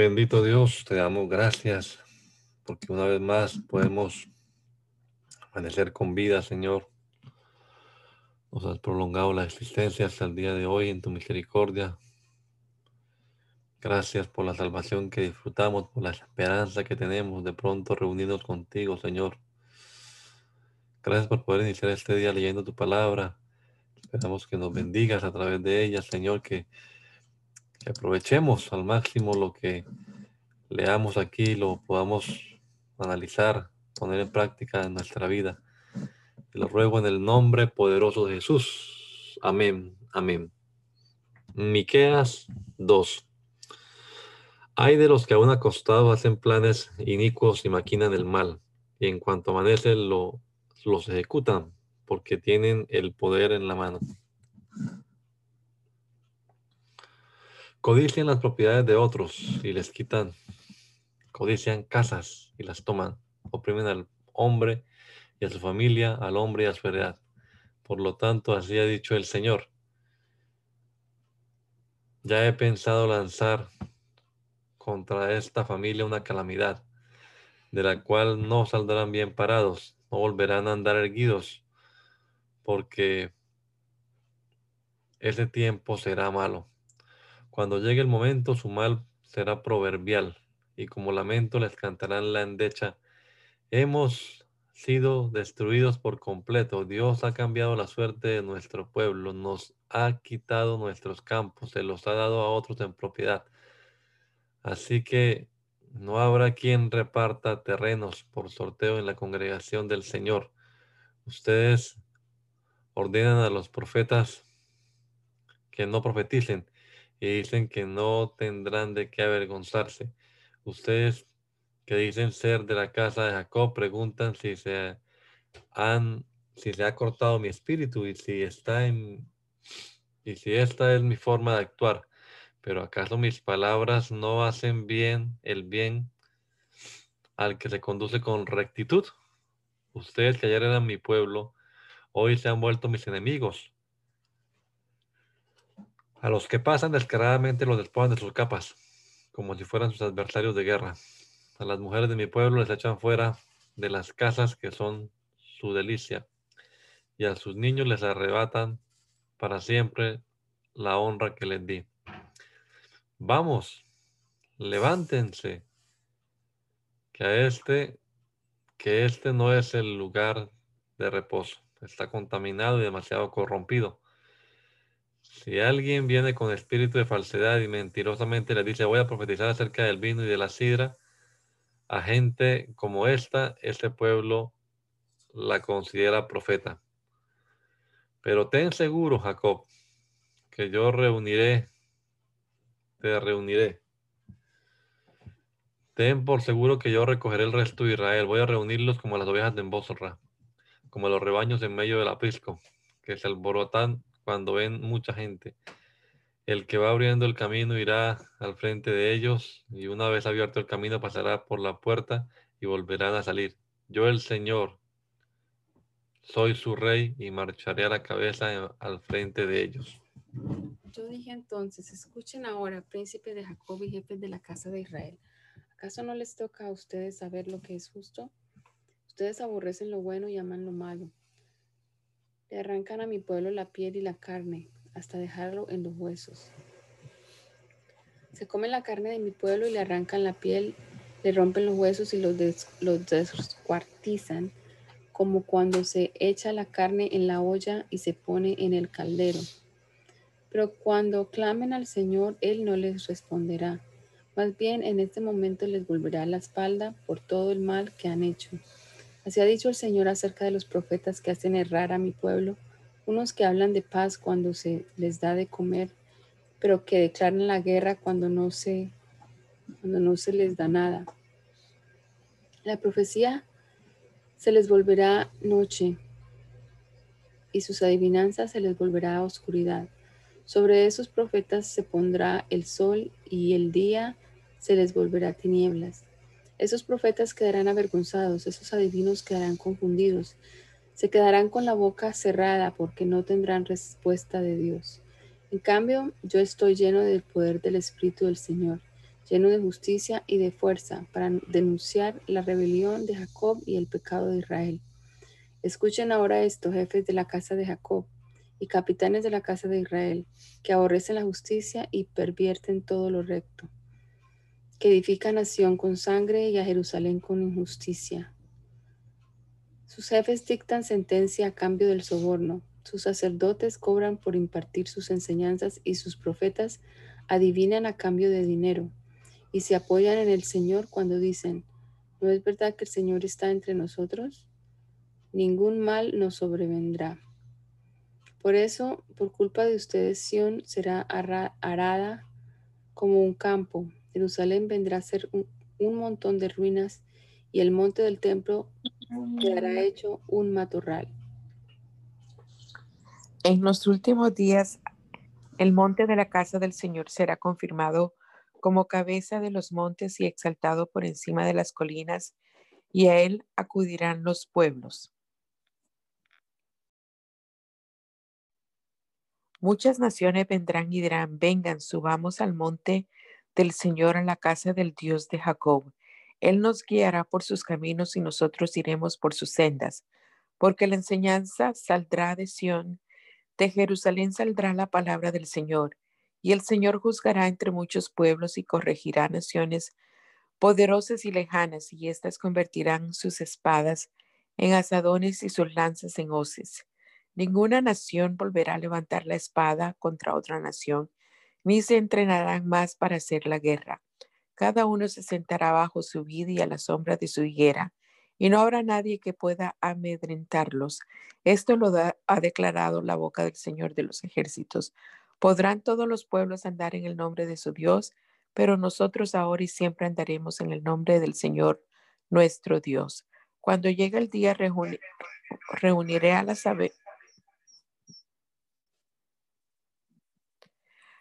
Bendito Dios, te damos gracias porque una vez más podemos amanecer con vida, Señor. Nos has prolongado la existencia hasta el día de hoy en tu misericordia. Gracias por la salvación que disfrutamos, por la esperanza que tenemos de pronto reunirnos contigo, Señor. Gracias por poder iniciar este día leyendo tu palabra. Esperamos que nos bendigas a través de ella, Señor, que que aprovechemos al máximo lo que leamos aquí, lo podamos analizar, poner en práctica en nuestra vida. Te lo ruego en el nombre poderoso de Jesús. Amén. Amén. Miqueas 2. Hay de los que aún acostados hacen planes inicuos y maquinan el mal, y en cuanto amanece lo, los ejecutan, porque tienen el poder en la mano. Codician las propiedades de otros y les quitan. Codician casas y las toman. Oprimen al hombre y a su familia, al hombre y a su heredad. Por lo tanto, así ha dicho el Señor. Ya he pensado lanzar contra esta familia una calamidad, de la cual no saldrán bien parados, no volverán a andar erguidos, porque ese tiempo será malo. Cuando llegue el momento, su mal será proverbial, y como lamento les cantarán la endecha. Hemos sido destruidos por completo. Dios ha cambiado la suerte de nuestro pueblo, nos ha quitado nuestros campos, se los ha dado a otros en propiedad. Así que no habrá quien reparta terrenos por sorteo en la congregación del Señor. Ustedes ordenan a los profetas que no profeticen y dicen que no tendrán de qué avergonzarse. Ustedes que dicen ser de la casa de Jacob preguntan si se han si se ha cortado mi espíritu y si está en y si esta es mi forma de actuar. Pero acaso mis palabras no hacen bien el bien al que se conduce con rectitud. Ustedes que ayer eran mi pueblo, hoy se han vuelto mis enemigos. A los que pasan descaradamente los despojan de sus capas, como si fueran sus adversarios de guerra. A las mujeres de mi pueblo les echan fuera de las casas que son su delicia, y a sus niños les arrebatan para siempre la honra que les di. Vamos, levántense, que a este, que este no es el lugar de reposo, está contaminado y demasiado corrompido. Si alguien viene con espíritu de falsedad y mentirosamente le dice voy a profetizar acerca del vino y de la sidra, a gente como esta, este pueblo la considera profeta. Pero ten seguro, Jacob, que yo reuniré, te reuniré. Ten por seguro que yo recogeré el resto de Israel. Voy a reunirlos como las ovejas de Embosra, como los rebaños en medio del aprisco, que se alborotan cuando ven mucha gente. El que va abriendo el camino irá al frente de ellos y una vez abierto el camino pasará por la puerta y volverán a salir. Yo el Señor soy su rey y marcharé a la cabeza al frente de ellos. Yo dije entonces, escuchen ahora, príncipe de Jacob y jefes de la casa de Israel. ¿Acaso no les toca a ustedes saber lo que es justo? Ustedes aborrecen lo bueno y aman lo malo. Le arrancan a mi pueblo la piel y la carne hasta dejarlo en los huesos. Se comen la carne de mi pueblo y le arrancan la piel, le rompen los huesos y los, los descuartizan, como cuando se echa la carne en la olla y se pone en el caldero. Pero cuando clamen al Señor, Él no les responderá. Más bien en este momento les volverá la espalda por todo el mal que han hecho. Así ha dicho el Señor acerca de los profetas que hacen errar a mi pueblo, unos que hablan de paz cuando se les da de comer, pero que declaran la guerra cuando no se, cuando no se les da nada. La profecía se les volverá noche y sus adivinanzas se les volverá oscuridad. Sobre esos profetas se pondrá el sol y el día se les volverá tinieblas. Esos profetas quedarán avergonzados, esos adivinos quedarán confundidos, se quedarán con la boca cerrada porque no tendrán respuesta de Dios. En cambio, yo estoy lleno del poder del Espíritu del Señor, lleno de justicia y de fuerza para denunciar la rebelión de Jacob y el pecado de Israel. Escuchen ahora esto, jefes de la casa de Jacob y capitanes de la casa de Israel, que aborrecen la justicia y pervierten todo lo recto que edifica a nación con sangre y a Jerusalén con injusticia. Sus jefes dictan sentencia a cambio del soborno, sus sacerdotes cobran por impartir sus enseñanzas y sus profetas adivinan a cambio de dinero y se apoyan en el Señor cuando dicen, ¿no es verdad que el Señor está entre nosotros? Ningún mal nos sobrevendrá. Por eso, por culpa de ustedes, Sión será arada como un campo Jerusalén vendrá a ser un, montón de ruinas y el monte del templo quedará hecho un matorral. En los últimos días, el monte de la casa del Señor será confirmado como cabeza de los montes y exaltado por encima de las colinas, y a él acudirán los pueblos. Muchas naciones vendrán y dirán, vengan, subamos al monte del Señor en la casa del Dios de Jacob. Él nos guiará por sus caminos y nosotros iremos por sus sendas, porque la enseñanza saldrá de Sión, de Jerusalén saldrá la palabra del Señor, y el Señor juzgará entre muchos pueblos y corregirá naciones poderosas y lejanas, y éstas convertirán sus espadas en asadones y sus lanzas en hoces. Ninguna nación volverá a levantar la espada contra otra nación, ni se entrenarán más para hacer la guerra. Cada uno se sentará bajo su vida y a la sombra de su higuera, y no habrá nadie que pueda amedrentarlos. Esto lo ha declarado la boca del Señor de los ejércitos. Podrán todos los pueblos andar en el nombre de su Dios, pero nosotros ahora y siempre andaremos en el nombre del Señor nuestro Dios. Cuando llegue el día, reuniré a las,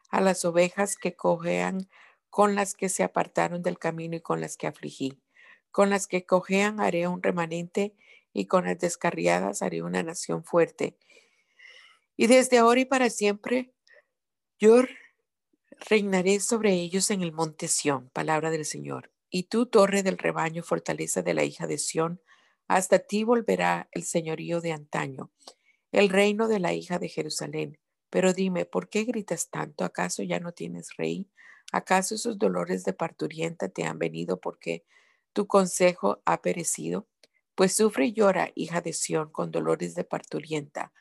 a las ovejas que cojean con las que se apartaron del camino y con las que afligí. Con las que cojean haré un remanente y con las descarriadas haré una nación fuerte. Y desde ahora y para siempre yo reinaré sobre ellos en el monte Sión, palabra del Señor. Y tú, torre del rebaño, fortaleza de la hija de Sión, hasta ti volverá el señorío de antaño, el reino de la hija de Jerusalén. Pero dime, ¿por qué gritas tanto? ¿Acaso ya no tienes rey? ¿Acaso esos dolores de parturienta te han venido porque tu consejo ha perecido? Pues sufre y llora, hija de Sión, con dolores de parturienta,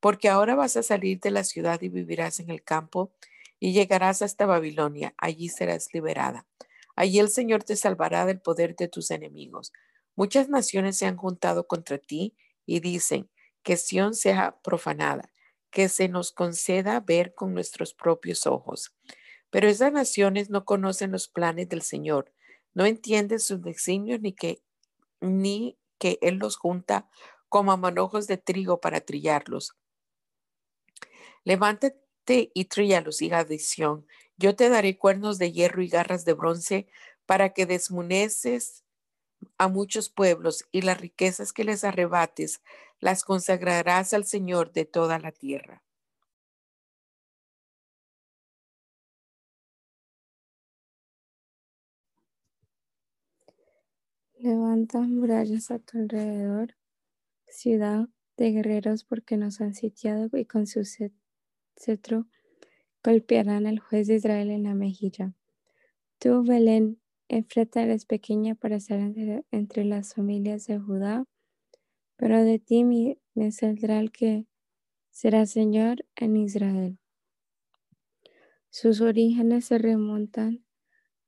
porque ahora vas a salir de la ciudad y vivirás en el campo y llegarás hasta Babilonia, allí serás liberada. Allí el Señor te salvará del poder de tus enemigos. Muchas naciones se han juntado contra ti y dicen que Sión sea profanada que se nos conceda ver con nuestros propios ojos. Pero esas naciones no conocen los planes del Señor, no entienden sus designios ni que, ni que Él los junta como manojos de trigo para trillarlos. Levántate y tríalos, hija de Sión. Yo te daré cuernos de hierro y garras de bronce para que desmuneces a muchos pueblos y las riquezas que les arrebates las consagrarás al Señor de toda la tierra. Levanta murallas a tu alrededor, ciudad de guerreros, porque nos han sitiado y con su cetro golpearán al juez de Israel en la mejilla. Tú, Belén, Efrata eres pequeña para estar entre las familias de Judá pero de ti me saldrá el que será Señor en Israel. Sus orígenes se remontan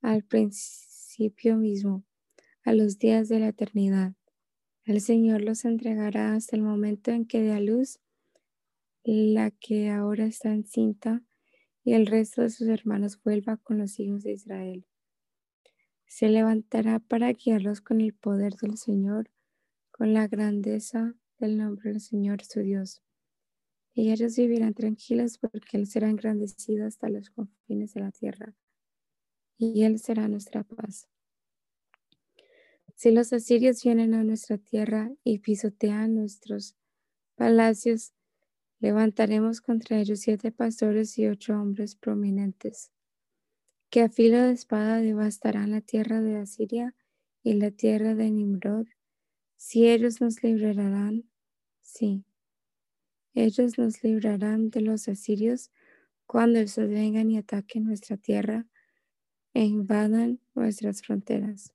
al principio mismo, a los días de la eternidad. El Señor los entregará hasta el momento en que dé a luz la que ahora está encinta y el resto de sus hermanos vuelva con los hijos de Israel. Se levantará para guiarlos con el poder del Señor, con la grandeza del nombre del Señor su Dios. Y ellos vivirán tranquilos porque Él será engrandecido hasta los confines de la tierra, y Él será nuestra paz. Si los asirios vienen a nuestra tierra y pisotean nuestros palacios, levantaremos contra ellos siete pastores y ocho hombres prominentes, que a filo de espada devastarán la tierra de Asiria y la tierra de Nimrod, si ellos nos librarán, sí, ellos nos librarán de los asirios cuando ellos vengan y ataquen nuestra tierra e invadan nuestras fronteras.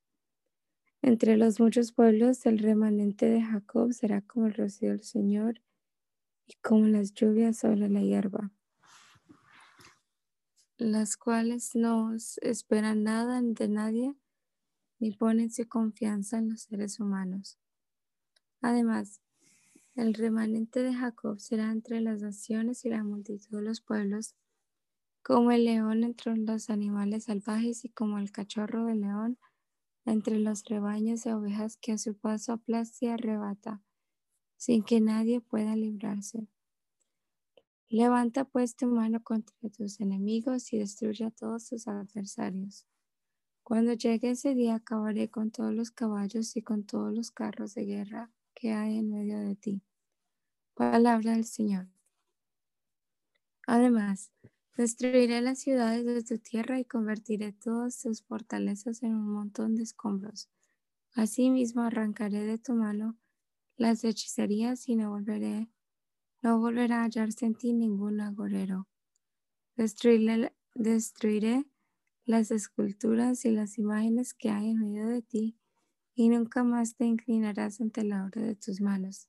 Entre los muchos pueblos, el remanente de Jacob será como el rocío del Señor y como las lluvias sobre la hierba, las cuales no esperan nada de nadie ni ponen su confianza en los seres humanos. Además, el remanente de Jacob será entre las naciones y la multitud de los pueblos, como el león entre los animales salvajes y como el cachorro del león entre los rebaños de ovejas que a su paso aplasta y arrebata, sin que nadie pueda librarse. Levanta pues tu mano contra tus enemigos y destruye a todos tus adversarios. Cuando llegue ese día acabaré con todos los caballos y con todos los carros de guerra que hay en medio de ti. Palabra del Señor. Además, Destruiré las ciudades de tu tierra y convertiré todas tus fortalezas en un montón de escombros. Asimismo arrancaré de tu mano las hechicerías y no volveré, no volverá a hallarse en ti ningún agorero. Destruiré, destruiré las esculturas y las imágenes que hay en medio de ti, y nunca más te inclinarás ante la obra de tus manos.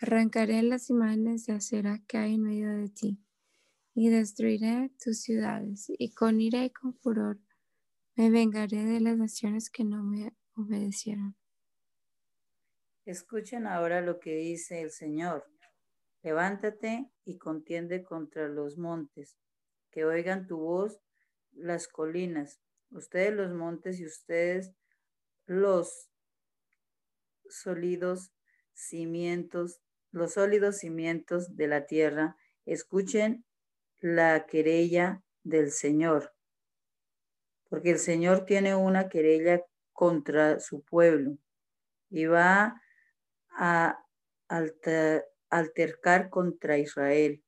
Arrancaré las imágenes de acera que hay en medio de ti y destruiré tus ciudades, y con ira y con furor me vengaré de las naciones que no me obedecieron. Escuchen ahora lo que dice el Señor. Levántate y contiende contra los montes, que oigan tu voz las colinas, ustedes los montes y ustedes los sólidos cimientos, los sólidos cimientos de la tierra, escuchen la querella del Señor, porque el Señor tiene una querella contra su pueblo y va a altercar contra Israel.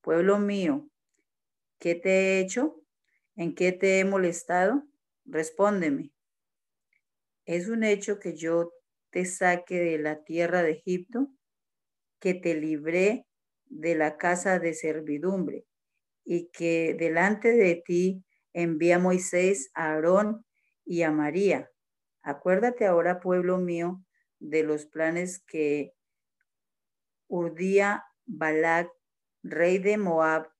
Pueblo mío, ¿qué te he hecho? ¿En qué te he molestado? Respóndeme. Es un hecho que yo te saque de la tierra de Egipto, que te libré de la casa de servidumbre y que delante de ti envía Moisés a Aarón y a María. Acuérdate ahora, pueblo mío, de los planes que urdía Balac, rey de Moab,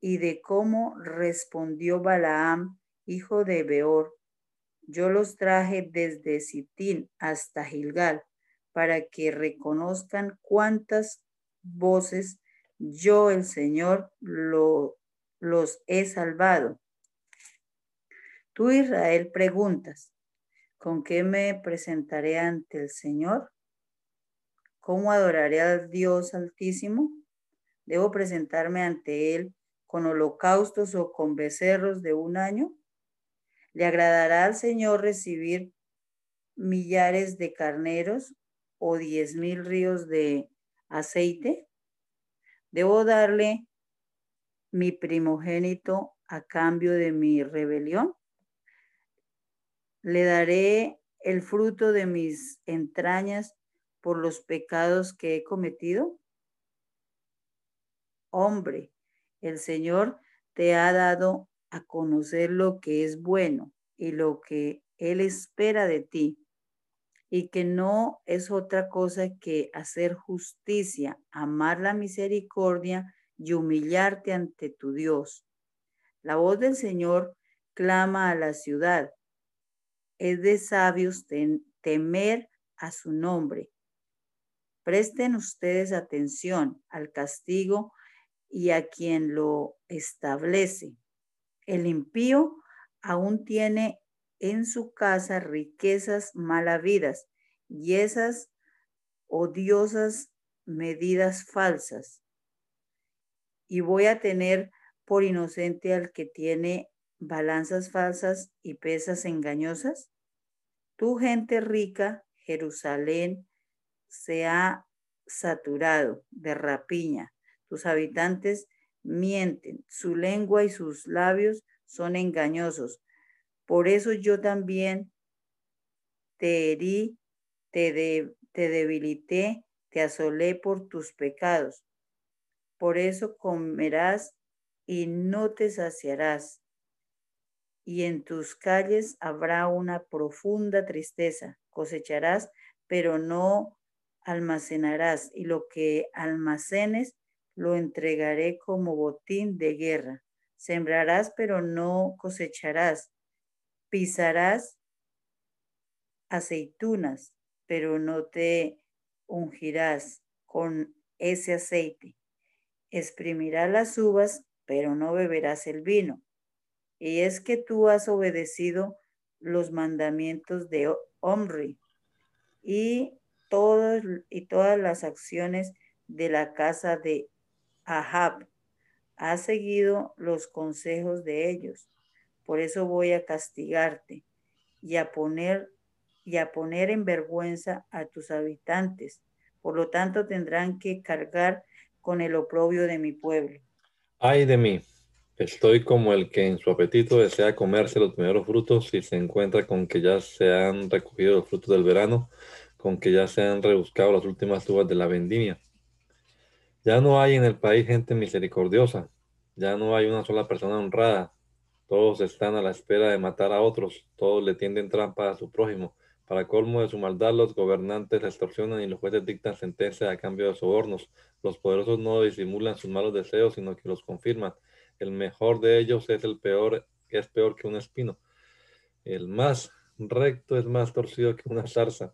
y de cómo respondió Balaam, hijo de Beor. Yo los traje desde Sitín hasta Gilgal, para que reconozcan cuántas voces yo el Señor lo, los he salvado. Tú Israel preguntas, ¿con qué me presentaré ante el Señor? ¿Cómo adoraré al Dios Altísimo? ¿Debo presentarme ante Él con holocaustos o con becerros de un año? ¿Le agradará al Señor recibir millares de carneros o diez mil ríos de aceite? ¿Debo darle mi primogénito a cambio de mi rebelión? ¿Le daré el fruto de mis entrañas por los pecados que he cometido? Hombre, el Señor te ha dado a conocer lo que es bueno y lo que Él espera de ti y que no es otra cosa que hacer justicia, amar la misericordia y humillarte ante tu Dios. La voz del Señor clama a la ciudad. Es de sabios temer a su nombre. Presten ustedes atención al castigo y a quien lo establece. El impío aún tiene en su casa riquezas malavidas y esas odiosas medidas falsas. Y voy a tener por inocente al que tiene balanzas falsas y pesas engañosas. Tu gente rica, Jerusalén, se ha saturado de rapiña. Tus habitantes mienten, su lengua y sus labios son engañosos. Por eso yo también te herí, te, te debilité, te asolé por tus pecados. Por eso comerás y no te saciarás. Y en tus calles habrá una profunda tristeza. Cosecharás, pero no almacenarás. Y lo que almacenes lo entregaré como botín de guerra. Sembrarás, pero no cosecharás. Pisarás aceitunas, pero no te ungirás con ese aceite. Exprimirás las uvas, pero no beberás el vino. Y es que tú has obedecido los mandamientos de Omri y, todos, y todas las acciones de la casa de Ahab. Has seguido los consejos de ellos. Por eso voy a castigarte y a poner y a poner en vergüenza a tus habitantes. Por lo tanto, tendrán que cargar con el oprobio de mi pueblo. Ay de mí, estoy como el que en su apetito desea comerse los primeros frutos y se encuentra con que ya se han recogido los frutos del verano, con que ya se han rebuscado las últimas uvas de la vendimia. Ya no hay en el país gente misericordiosa, ya no hay una sola persona honrada, todos están a la espera de matar a otros, todos le tienden trampa a su prójimo para colmo de su maldad, los gobernantes extorsionan y los jueces dictan sentencia a cambio de sobornos. Los poderosos no disimulan sus malos deseos, sino que los confirman. El mejor de ellos es el peor, es peor que un espino. El más recto es más torcido que una zarza.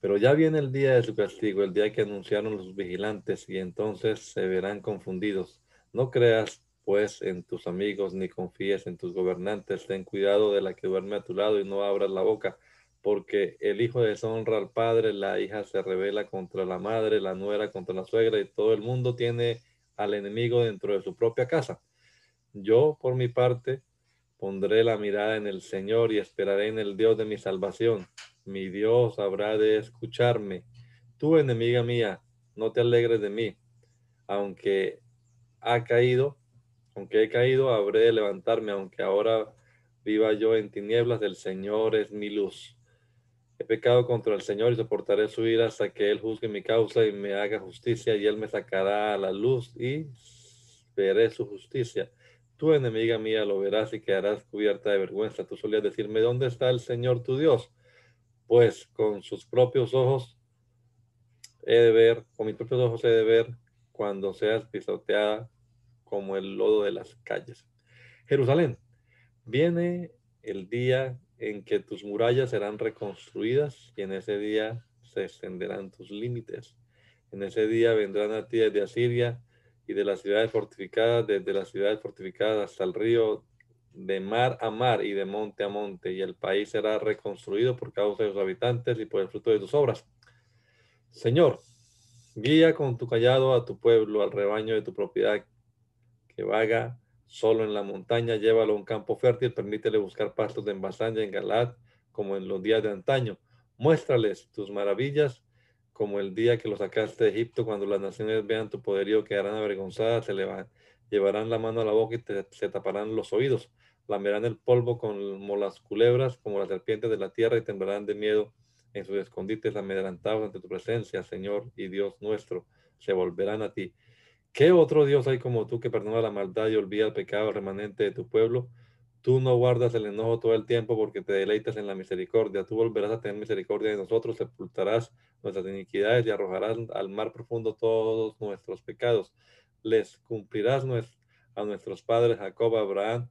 Pero ya viene el día de su castigo, el día que anunciaron los vigilantes, y entonces se verán confundidos. No creas, pues, en tus amigos, ni confíes en tus gobernantes. Ten cuidado de la que duerme a tu lado y no abras la boca porque el hijo deshonra al padre, la hija se revela contra la madre, la nuera contra la suegra y todo el mundo tiene al enemigo dentro de su propia casa. Yo, por mi parte, pondré la mirada en el Señor y esperaré en el Dios de mi salvación. Mi Dios habrá de escucharme. Tú, enemiga mía, no te alegres de mí. Aunque ha caído, aunque he caído, habré de levantarme, aunque ahora viva yo en tinieblas, el Señor es mi luz. He pecado contra el Señor y soportaré su ira hasta que Él juzgue mi causa y me haga justicia y Él me sacará a la luz y veré su justicia. Tú, enemiga mía, lo verás y quedarás cubierta de vergüenza. Tú solías decirme, ¿dónde está el Señor tu Dios? Pues con sus propios ojos he de ver, con mis propios ojos he de ver cuando seas pisoteada como el lodo de las calles. Jerusalén, viene el día en que tus murallas serán reconstruidas y en ese día se extenderán tus límites. En ese día vendrán a ti desde Asiria y de las ciudades fortificadas, desde las ciudades fortificadas hasta el río, de mar a mar y de monte a monte, y el país será reconstruido por causa de sus habitantes y por el fruto de tus obras. Señor, guía con tu callado a tu pueblo, al rebaño de tu propiedad, que vaga solo en la montaña, llévalo a un campo fértil, permítele buscar pastos de Basán en Galad, como en los días de antaño. Muéstrales tus maravillas, como el día que los sacaste de Egipto, cuando las naciones vean tu poderío, quedarán avergonzadas, se van, llevarán la mano a la boca y se taparán los oídos, lamerán el polvo como las culebras, como las serpientes de la tierra, y temblarán de miedo en sus escondites amedrantados ante tu presencia, Señor y Dios nuestro, se volverán a ti ¿Qué otro Dios hay como tú que perdona la maldad y olvida el pecado remanente de tu pueblo? Tú no guardas el enojo todo el tiempo porque te deleitas en la misericordia. Tú volverás a tener misericordia de nosotros, sepultarás nuestras iniquidades y arrojarás al mar profundo todos nuestros pecados. Les cumplirás a nuestros padres, Jacob, Abraham,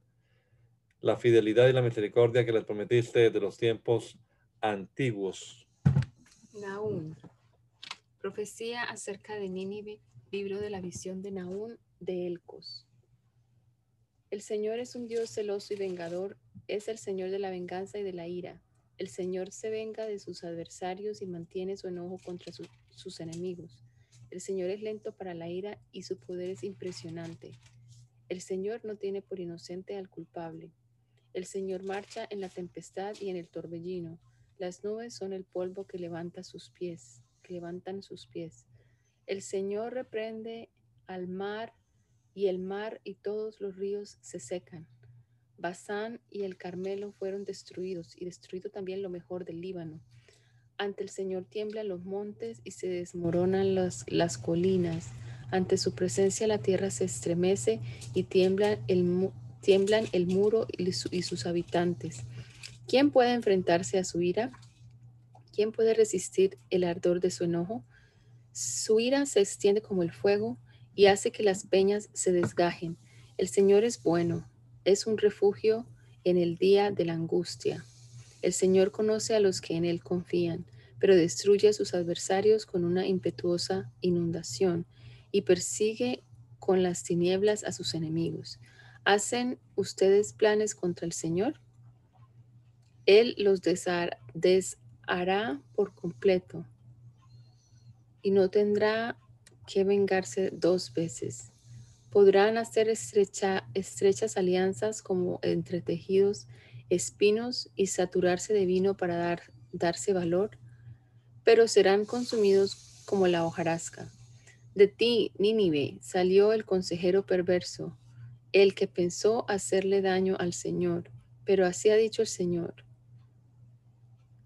la fidelidad y la misericordia que les prometiste desde los tiempos antiguos. Naún. Profecía acerca de Nínive, libro de la visión de Naún de Elcos. El Señor es un Dios celoso y vengador, es el Señor de la venganza y de la ira. El Señor se venga de sus adversarios y mantiene su enojo contra sus enemigos. El Señor es lento para la ira y su poder es impresionante. El Señor no tiene por inocente al culpable. El Señor marcha en la tempestad y en el torbellino. Las nubes son el polvo que levanta sus pies, que levantan sus pies. El Señor reprende al mar y el mar y todos los ríos se secan. Basán y el Carmelo fueron destruidos y destruido también lo mejor del Líbano. Ante el Señor tiemblan los montes y se desmoronan las, las colinas. Ante su presencia la tierra se estremece y tiemblan el, tiemblan el muro y, sus habitantes. ¿Quién puede enfrentarse a su ira? ¿Quién puede resistir el ardor de su enojo? Su ira se extiende como el fuego y hace que las peñas se desgajen. El Señor es bueno, es un refugio en el día de la angustia. El Señor conoce a los que en Él confían, pero destruye a sus adversarios con una impetuosa inundación y persigue con las tinieblas a sus enemigos. ¿Hacen ustedes planes contra el Señor? Él los deshará por completo y no tendrá que vengarse dos veces. Podrán hacer estrechas alianzas como entretejidos espinos y saturarse de vino para dar, darse valor, pero serán consumidos como la hojarasca. De ti, Nínive, salió el consejero perverso, el que pensó hacerle daño al Señor, pero así ha dicho el Señor.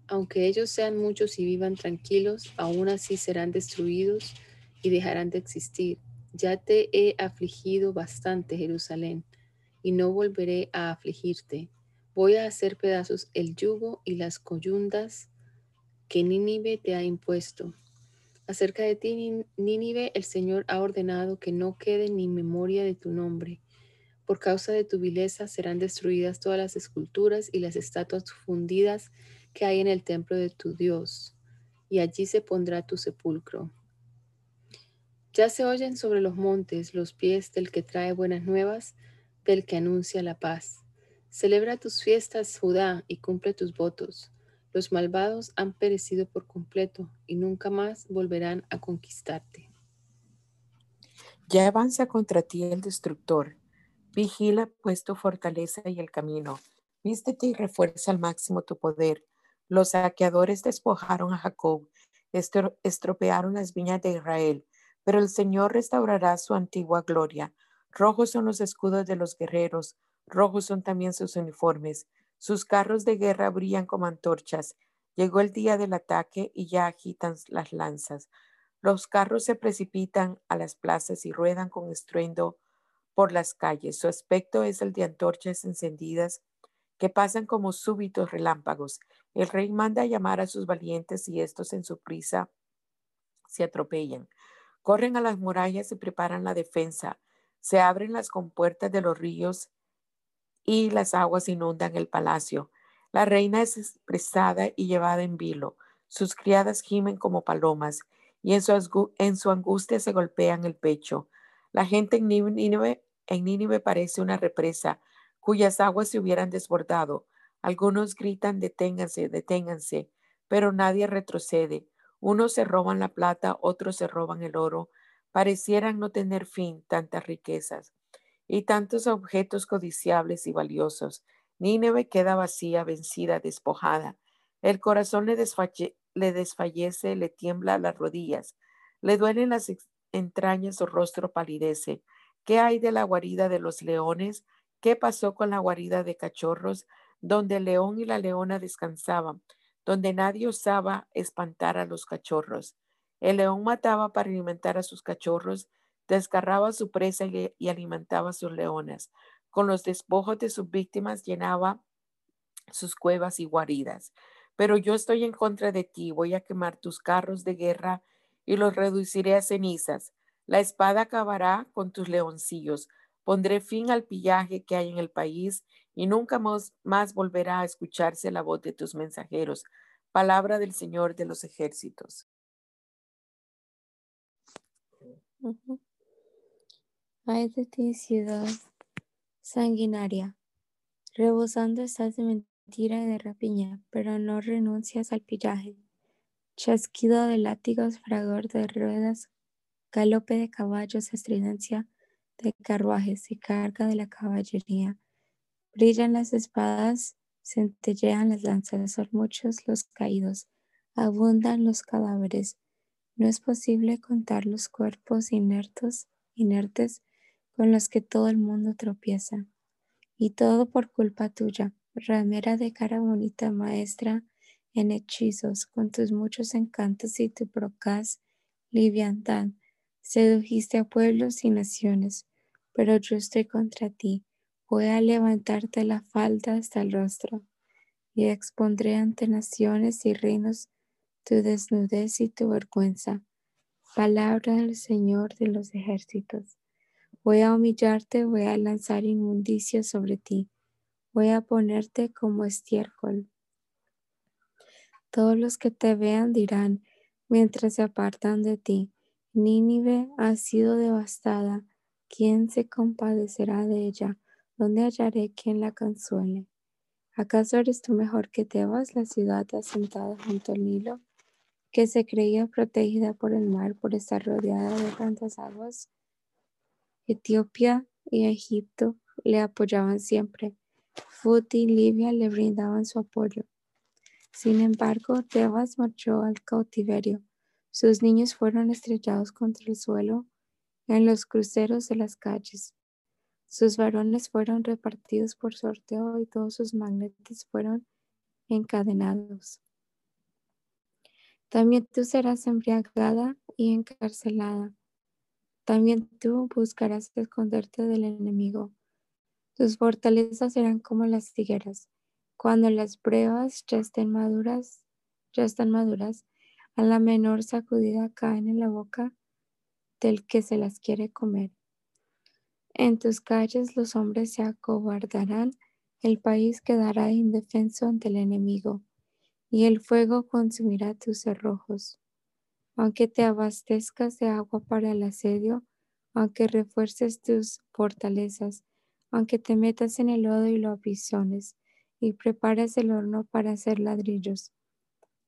Aunque ellos sean muchos y vivan tranquilos, aún así serán destruidos y dejarán de existir ya te he afligido bastante, Jerusalén, y no volveré a afligirte. Voy a hacer pedazos el yugo y las coyundas que Nínive te ha impuesto. Acerca de ti, Nínive, el Señor ha ordenado que no quede ni memoria de tu nombre. Por causa de tu vileza serán destruidas todas las esculturas y las estatuas fundidas que hay en el templo de tu Dios, y allí se pondrá tu sepulcro. Ya se oyen sobre los montes los pies del que trae buenas nuevas, del que anuncia la paz. Celebra tus fiestas, Judá, y cumple tus votos. Los malvados han perecido por completo y nunca más volverán a conquistarte. Ya avanza contra ti el destructor. Vigila pues tu fortaleza y el camino. Vístete y refuerza al máximo tu poder. Los saqueadores despojaron a Jacob, estropearon las viñas de Israel pero el Señor restaurará su antigua gloria. Rojos son los escudos de los guerreros, rojos son también sus uniformes. Sus carros de guerra brillan como antorchas. Llegó el día del ataque y ya agitan las lanzas. Los carros se precipitan a las plazas y ruedan con estruendo por las calles. Su aspecto es el de antorchas encendidas que pasan como súbitos relámpagos. El rey manda llamar a sus valientes y estos en su prisa se atropellan. Corren a las murallas y preparan la defensa. Se abren las compuertas de los ríos y las aguas inundan el palacio. La reina es expresada y llevada en vilo. Sus criadas gimen como palomas y en su, en su angustia se golpean el pecho. La gente en Nínive, parece una represa cuyas aguas se hubieran desbordado. Algunos gritan, deténganse, deténganse, pero nadie retrocede. Unos se roban la plata, otros se roban el oro. Parecieran no tener fin tantas riquezas y tantos objetos codiciables y valiosos. Nínive queda vacía, vencida, despojada. El corazón le, le desfallece, le tiembla las rodillas, le duelen las entrañas, su rostro palidece. ¿Qué hay de la guarida de los leones? ¿Qué pasó con la guarida de cachorros, donde el león y la leona descansaban? donde nadie osaba espantar a los cachorros. El león mataba para alimentar a sus cachorros, desgarraba su presa y, alimentaba a sus leonas. Con los despojos de sus víctimas llenaba sus cuevas y guaridas. Pero yo estoy en contra de ti, voy a quemar tus carros de guerra y los reduciré a cenizas. La espada acabará con tus leoncillos. Pondré fin al pillaje que hay en el país y nunca más, volverá a escucharse la voz de tus mensajeros. Palabra del Señor de los ejércitos. Ay de ti, ciudad sanguinaria, rebosando estás de mentira y de rapiña, pero no renuncias al pillaje. Chasquido de látigos, fragor de ruedas, galope de caballos, estridencia de carruajes y carga de la caballería. Brillan las espadas, centellean las lanzas, son muchos los caídos, abundan los cadáveres. No es posible contar los cuerpos inertos, inertes con los que todo el mundo tropieza. Y todo por culpa tuya, ramera de cara bonita maestra en hechizos, con tus muchos encantos y tu procaz liviandad. Sedujiste a pueblos y naciones, pero yo estoy contra ti. Voy a levantarte la falda hasta el rostro y expondré ante naciones y reinos tu desnudez y tu vergüenza. Palabra del Señor de los ejércitos. Voy a humillarte, voy a lanzar inmundicia sobre ti. Voy a ponerte como estiércol. Todos los que te vean dirán, mientras se apartan de ti, Nínive ha sido devastada. ¿Quién se compadecerá de ella? ¿Dónde hallaré quien la consuele? ¿Acaso eres tú mejor que Tebas, la ciudad asentada junto al Nilo, que se creía protegida por el mar por estar rodeada de tantas aguas? Etiopía y Egipto le apoyaban siempre. Fut y Libia le brindaban su apoyo. Sin embargo, Tebas marchó al cautiverio. Sus niños fueron estrellados contra el suelo en los cruceros de las calles. Sus varones fueron repartidos por sorteo y todos sus magnetes fueron encadenados. También tú serás embriagada y encarcelada. También tú buscarás esconderte del enemigo. Tus fortalezas serán como las higueras cuando las pruebas ya estén maduras, ya están maduras, a la menor sacudida caen en la boca del que se las quiere comer. En tus calles los hombres se acobardarán, el país quedará indefenso ante el enemigo, y el fuego consumirá tus cerrojos. Aunque te abastezcas de agua para el asedio, aunque refuerces tus fortalezas, aunque te metas en el lodo y lo apisones, y prepares el horno para hacer ladrillos.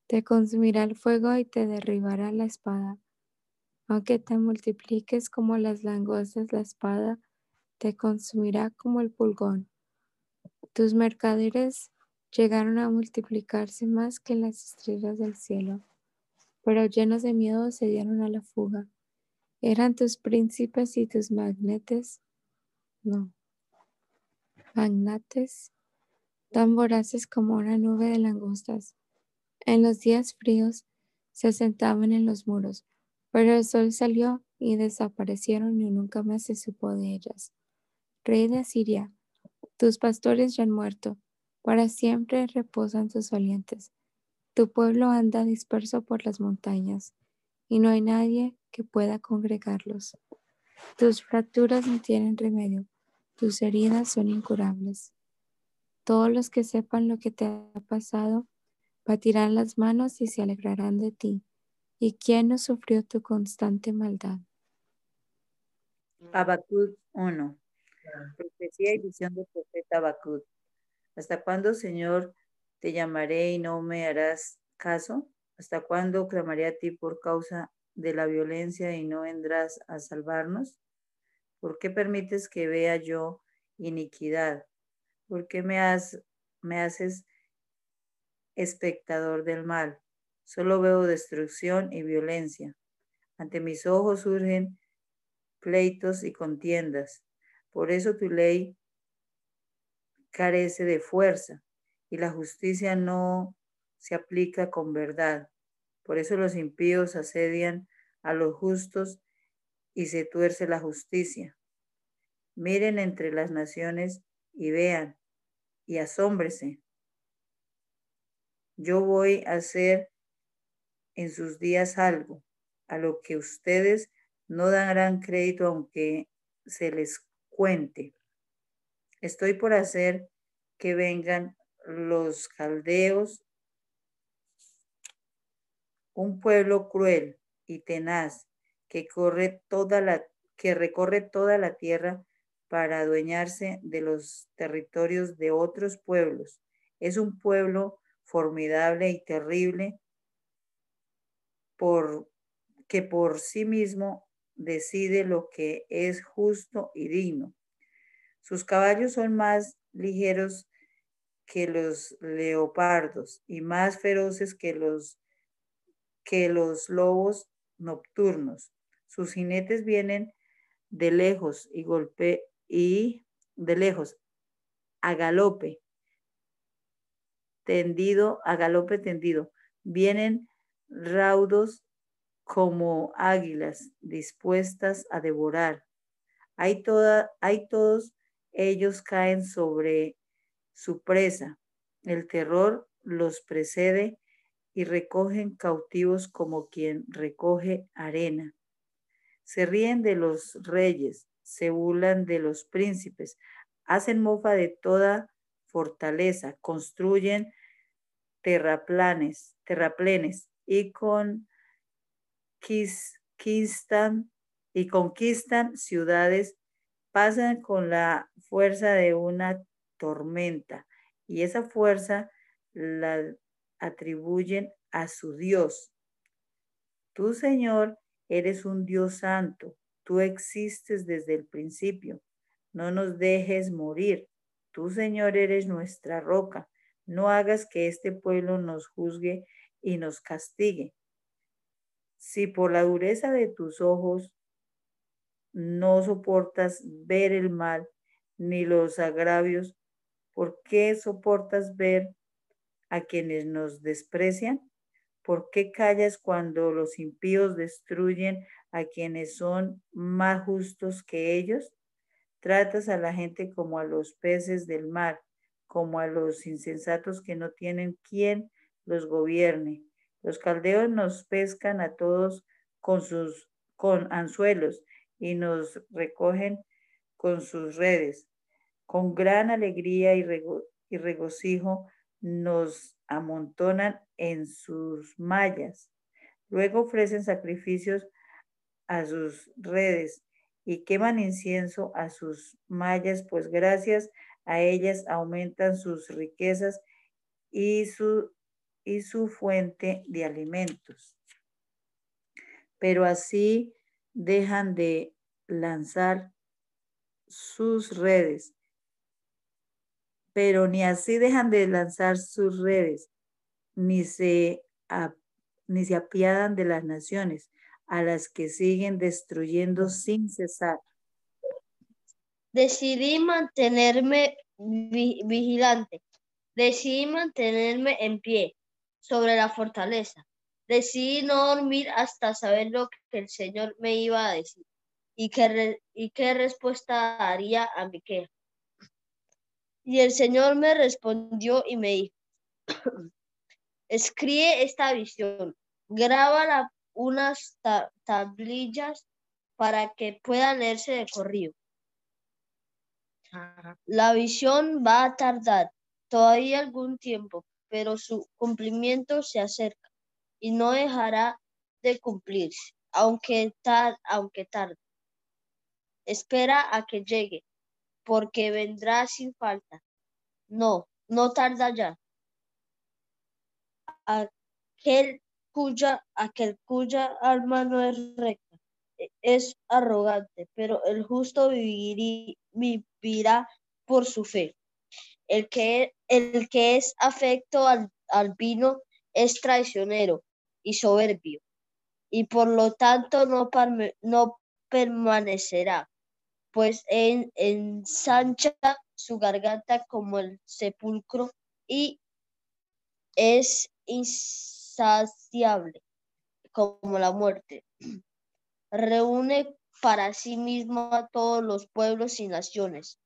Te consumirá el fuego y te derribará la espada. Aunque te multipliques como las langostas, la espada te consumirá como el pulgón. Tus mercaderes llegaron a multiplicarse más que las estrellas del cielo, pero llenos de miedo se dieron a la fuga. Eran tus príncipes y tus magnetes, no, magnates tan voraces como una nube de langostas. En los días fríos se sentaban en los muros, pero el sol salió y desaparecieron y nunca más se supo de ellas. Rey de Asiria, tus pastores ya han muerto, para siempre reposan tus valientes. Tu pueblo anda disperso por las montañas, y no hay nadie que pueda congregarlos. Tus fracturas no tienen remedio, tus heridas son incurables. Todos los que sepan lo que te ha pasado batirán las manos y se alegrarán de ti. ¿Y quién no sufrió tu constante maldad? Abacud 1. Profecía y visión del profeta Abacud. ¿Hasta cuándo, Señor, te llamaré y no me harás caso? ¿Hasta cuándo clamaré a ti por causa de la violencia y no vendrás a salvarnos? ¿Por qué permites que vea yo iniquidad? ¿Por qué me, me haces espectador del mal? Solo veo destrucción y violencia. Ante mis ojos surgen pleitos y contiendas. Por eso tu ley carece de fuerza y la justicia no se aplica con verdad. Por eso los impíos asedian a los justos y se tuerce la justicia. Miren entre las naciones y vean y asómbrese. Yo voy a hacer en sus días algo a lo que ustedes no darán crédito aunque se les cuente. Estoy por hacer que vengan los caldeos un pueblo cruel y tenaz que corre toda la que recorre toda la tierra para adueñarse de los territorios de otros pueblos. Es un pueblo formidable y terrible por, que por sí mismo decide lo que es justo y digno. Sus caballos son más ligeros que los leopardos y más feroces que los, que los lobos nocturnos. Sus jinetes vienen de lejos y golpe y de lejos a galope tendido, a galope tendido. Vienen raudos como águilas dispuestas a devorar. Hay, toda, hay todos ellos caen sobre su presa. El terror los precede y recogen cautivos como quien recoge arena. Se ríen de los reyes, se burlan de los príncipes, hacen mofa de toda fortaleza, construyen terraplanes, terraplenes y conquistan, y conquistan ciudades, pasan con la fuerza de una tormenta y esa fuerza la atribuyen a su Dios. Tú, Señor, eres un Dios santo, tú existes desde el principio, no nos dejes morir. Tú, Señor, eres nuestra roca, no hagas que este pueblo nos juzgue y nos castigue. Si por la dureza de tus ojos no soportas ver el mal ni los agravios, ¿por qué soportas ver a quienes nos desprecian? ¿Por qué callas cuando los impíos destruyen a quienes son más justos que ellos? Tratas a la gente como a los peces del mar, como a los insensatos que no tienen quien los gobierne. Los caldeos nos pescan a todos con sus con anzuelos y nos recogen con sus redes. Con gran alegría y, y regocijo nos amontonan en sus mallas. Luego ofrecen sacrificios a sus redes y queman incienso a sus mallas, pues gracias a ellas aumentan sus riquezas y su, y su fuente de alimentos. Pero así dejan de lanzar sus redes pero ni así dejan de lanzar sus redes, ni se, ni se apiadan de las naciones, a las que siguen destruyendo sin cesar. Decidí mantenerme vigilante, decidí mantenerme en pie sobre la fortaleza, decidí no dormir hasta saber lo que el Señor me iba a decir y qué, y qué respuesta daría a mi queja. Y el Señor me respondió y me dijo, escribe esta visión, graba unas tablillas para que puedan leerse de corrido. La visión va a tardar todavía algún tiempo, pero su cumplimiento se acerca y no dejará de cumplirse, aunque, aunque tarde. Espera a que llegue porque vendrá sin falta. No, no tarda ya. Aquel cuya, aquel cuya alma no es recta, e, es arrogante, pero el justo vivirá por su fe. El que, el que es afecto al, al vino es traicionero y soberbio, y por lo tanto no, permanecerá pues en, ensancha su garganta como el sepulcro y es insaciable como la muerte. Reúne para sí mismo a todos los pueblos y naciones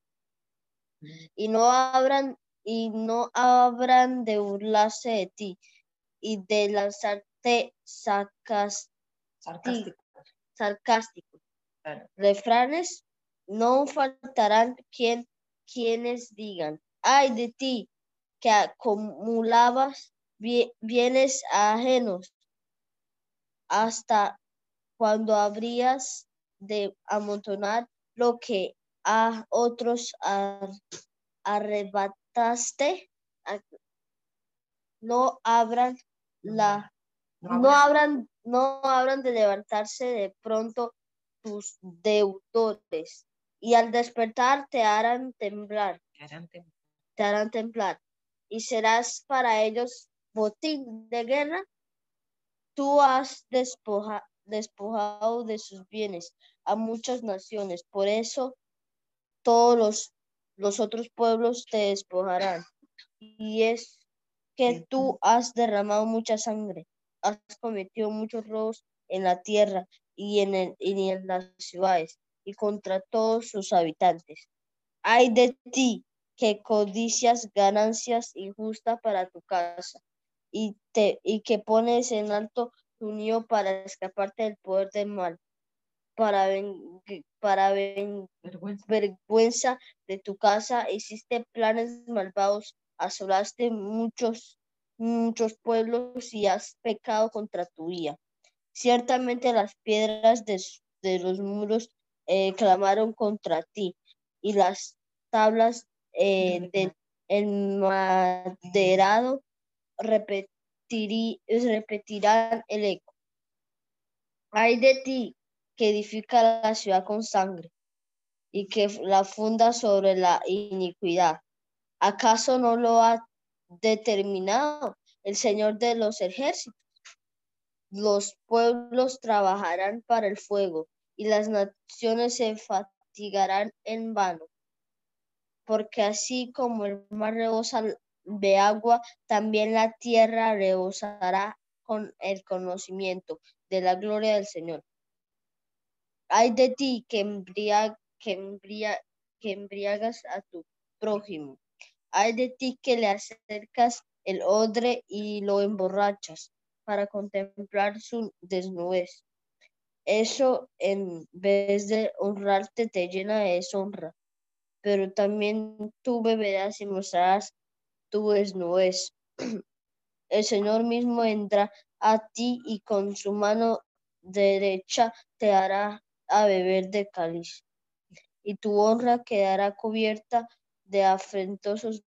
y no habrán y no habrán de burlarse de ti y de lanzarte sarcástico. sarcástico. Refranes no faltarán quien, quienes digan, ay de ti, que acumulabas bienes ajenos hasta cuando habrías de amontonar lo que a otros arrebataste, no abran la, no abran, no abran de levantarse de pronto tus deudores y al despertar te harán temblar, te harán temblar y serás para ellos botín de guerra. Tú has despojado de sus bienes a muchas naciones, por eso todos los, los otros pueblos te despojarán. Y es que tú has derramado mucha sangre, has cometido muchos robos en la tierra y en, el, y en las ciudades y contra todos sus habitantes. Hay de ti que codicias ganancias injustas para tu casa y, te, y que pones en alto tu nido para escaparte del poder del mal, para, para vergüenza. de tu casa, hiciste planes malvados, asolaste muchos, muchos pueblos y has pecado contra tu vida. Ciertamente las piedras de, de los muros eh, clamaron contra ti y las tablas eh, del repetirán el eco. Hay de ti que edifica la ciudad con sangre y que la funda sobre la iniquidad. ¿Acaso no lo ha determinado el Señor de los ejércitos? Los pueblos trabajarán para el fuego y las naciones se fatigarán en vano porque así como el mar rebosa de agua, también la tierra rebosará con el conocimiento de la gloria del Señor. Hay de ti que, que, embriagas a tu prójimo. Hay de ti que le acercas el odre y lo emborrachas para contemplar su desnudez. Eso en vez de honrarte te llena de deshonra pero también tú beberás y mostrarás tu desnudez. El Señor mismo entra a ti y con su mano derecha te hará a beber de cáliz, y tu honra quedará cubierta de afrentosos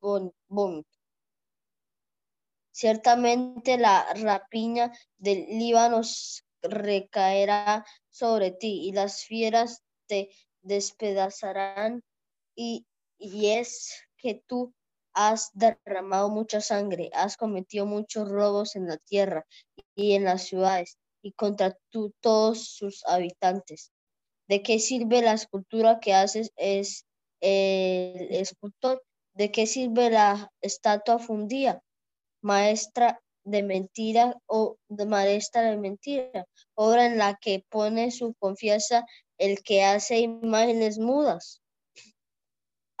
vómitos. Ciertamente la rapiña del Líbano recaerá sobre ti y las fieras te despedazarán y, y es que tú has derramado mucha sangre, has cometido muchos robos en la tierra y en las ciudades y contra tú, todos sus habitantes. ¿De qué sirve la escultura que haces es el escultor? ¿De qué sirve la estatua fundida? Maestra de mentira o de maestra de mentira, obra en la que pone su confianza el que hace imágenes mudas.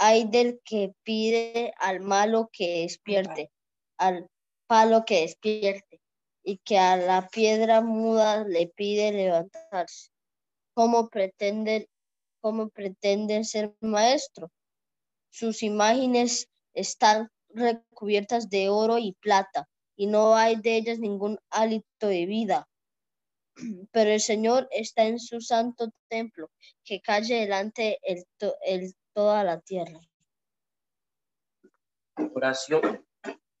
Hay del que pide al malo que despierte, al palo que despierte, y que a la piedra muda le pide levantarse. ¿Cómo pretende, cómo ser maestro? Sus imágenes están recubiertas de oro y plata, y no hay de ellas ningún hálito de vida pero el Señor está en su santo templo, que calle delante el, el toda la tierra. Oración,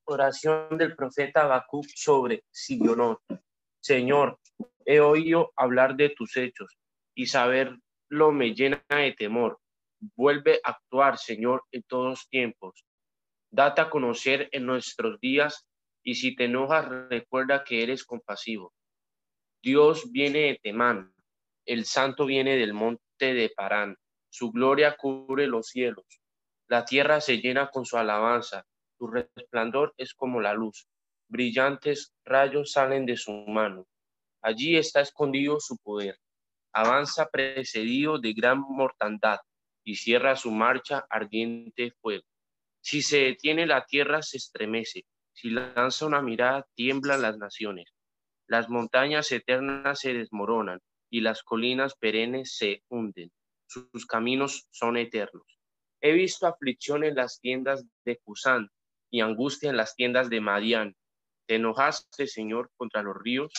oración del profeta Habacuc sobre Sionón. Señor, he oído hablar de tus hechos y saberlo me llena de temor. Vuelve a actuar, Señor, en todos tiempos. Date a conocer en nuestros días y si te enojas, recuerda que eres compasivo Dios viene de Temán, el santo viene del monte de Parán, su gloria cubre los cielos, la tierra se llena con su alabanza, su resplandor es como la luz, brillantes rayos salen de su mano, allí está escondido su poder, avanza precedido de gran mortandad y cierra su marcha ardiente fuego. Si se detiene la tierra se estremece, si lanza una mirada tiemblan las naciones. Las montañas eternas se desmoronan y las colinas perennes se hunden. Sus caminos son eternos. He visto aflicción en las tiendas de Cusán y angustia en las tiendas de Madián. ¿Te enojaste, Señor, contra los ríos?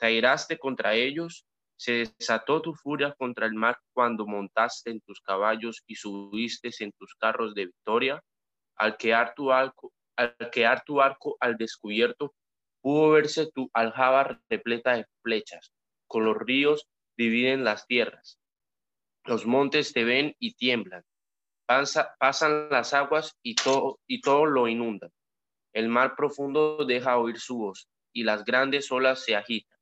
te airaste contra ellos, se desató tu furia contra el mar cuando montaste en tus caballos y subiste en tus carros de victoria. Al quedar tu arco, al, quedar tu arco al descubierto, pudo verse tu aljaba repleta de flechas. Con los ríos dividen las tierras. Los montes te ven y tiemblan. pasan las aguas y todo, y todo lo inundan. El mar profundo deja oír su voz y las grandes olas se agitan.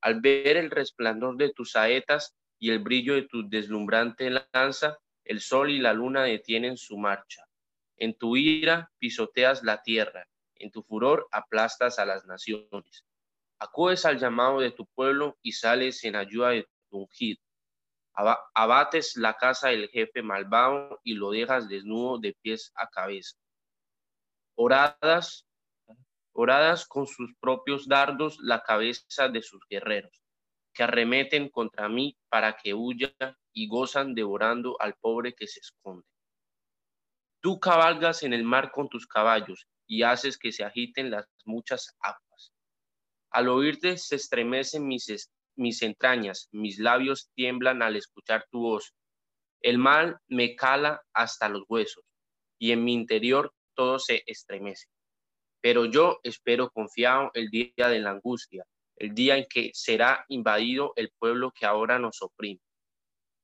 Al ver el resplandor de tus saetas y el brillo de tu deslumbrante lanza, el sol y la luna detienen su marcha. En tu ira pisoteas la tierra, en tu furor aplastas a las naciones. Acudes al llamado de tu pueblo y sales en ayuda de tu ungido. Abates la casa del jefe malvado y lo dejas desnudo de pies a cabeza. Oradas oradas con sus propios dardos la cabeza de sus guerreros, que arremeten contra mí para que huya y gozan devorando al pobre que se esconde. Tú cabalgas en el mar con tus caballos y haces que se agiten las muchas aguas. Al oírte se estremecen mis, mis entrañas, mis labios tiemblan al escuchar tu voz. El mal me cala hasta los huesos y en mi interior todo se estremece. Pero yo espero confiado el día de la angustia, el día en que será invadido el pueblo que ahora nos oprime.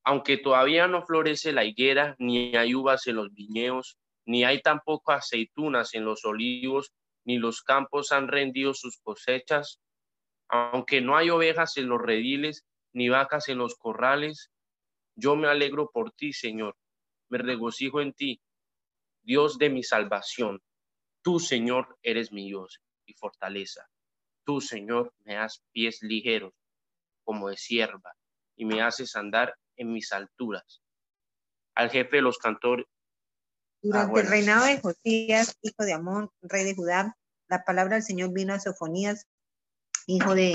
Aunque todavía no florece la higuera, ni hay uvas en los viñedos, ni hay tampoco aceitunas en los olivos, ni los campos han rendido sus cosechas, aunque no hay ovejas en los rediles, ni vacas en los corrales, yo me alegro por ti, Señor, me regocijo en ti, Dios de mi salvación. Tú, Señor, eres mi Dios y fortaleza. Tú, Señor, me das pies ligeros como de sierva y me haces andar en mis alturas. Al jefe de los cantores. Durante el reinado de Josías, hijo de Amón, rey de Judá, la palabra del Señor vino a Sofonías, hijo de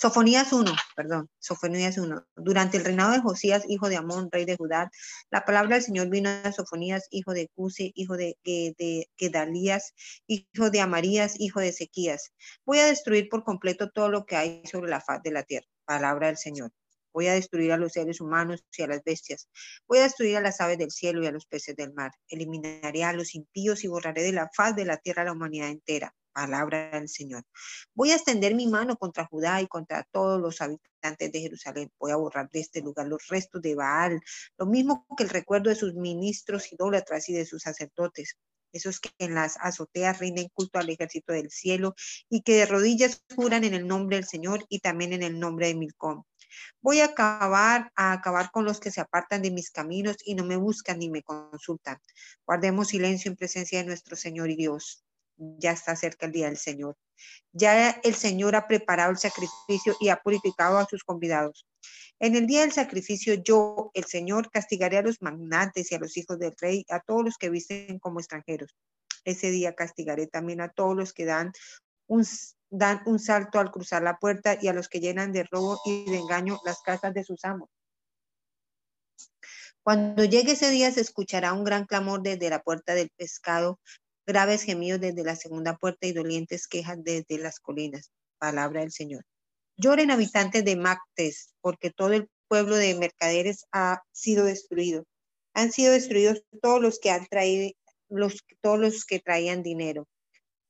Sofonías 1, perdón, Sofonías 1. Durante el reinado de Josías, hijo de Amón, rey de Judá, la palabra del Señor vino a Sofonías, hijo de Cuse, hijo de, de, Gedalías, hijo de Amarías, hijo de Ezequías. Voy a destruir por completo todo lo que hay sobre la faz de la tierra. Palabra del Señor. Voy a destruir a los seres humanos y a las bestias. Voy a destruir a las aves del cielo y a los peces del mar. Eliminaré a los impíos y borraré de la faz de la tierra a la humanidad entera palabra del Señor. Voy a extender mi mano contra Judá y contra todos los habitantes de Jerusalén. Voy a borrar de este lugar los restos de Baal, lo mismo que el recuerdo de sus ministros idólatras y de sus sacerdotes. Esos que en las azoteas rinden culto al ejército del cielo y que de rodillas juran en el nombre del Señor y también en el nombre de Milcom. Voy a acabar, a acabar con los que se apartan de mis caminos y no me buscan ni me consultan. Guardemos silencio en presencia de nuestro Señor y Dios ya está cerca el día del Señor. Ya el Señor ha preparado el sacrificio y ha purificado a sus convidados. En el día del sacrificio yo, el Señor, castigaré a los magnates y a los hijos del rey, a todos los que visten como extranjeros. Ese día castigaré también a todos los que dan un, salto al cruzar la puerta y a los que llenan de robo y de engaño las casas de sus amos. Cuando llegue ese día se escuchará un gran clamor desde la puerta del pescado graves gemidos desde la segunda puerta y dolientes quejas desde las colinas. Palabra del Señor. Lloren habitantes de Mactes, porque todo el pueblo de mercaderes ha sido destruido. Han sido destruidos todos los que han traído, los, todos los que traían dinero.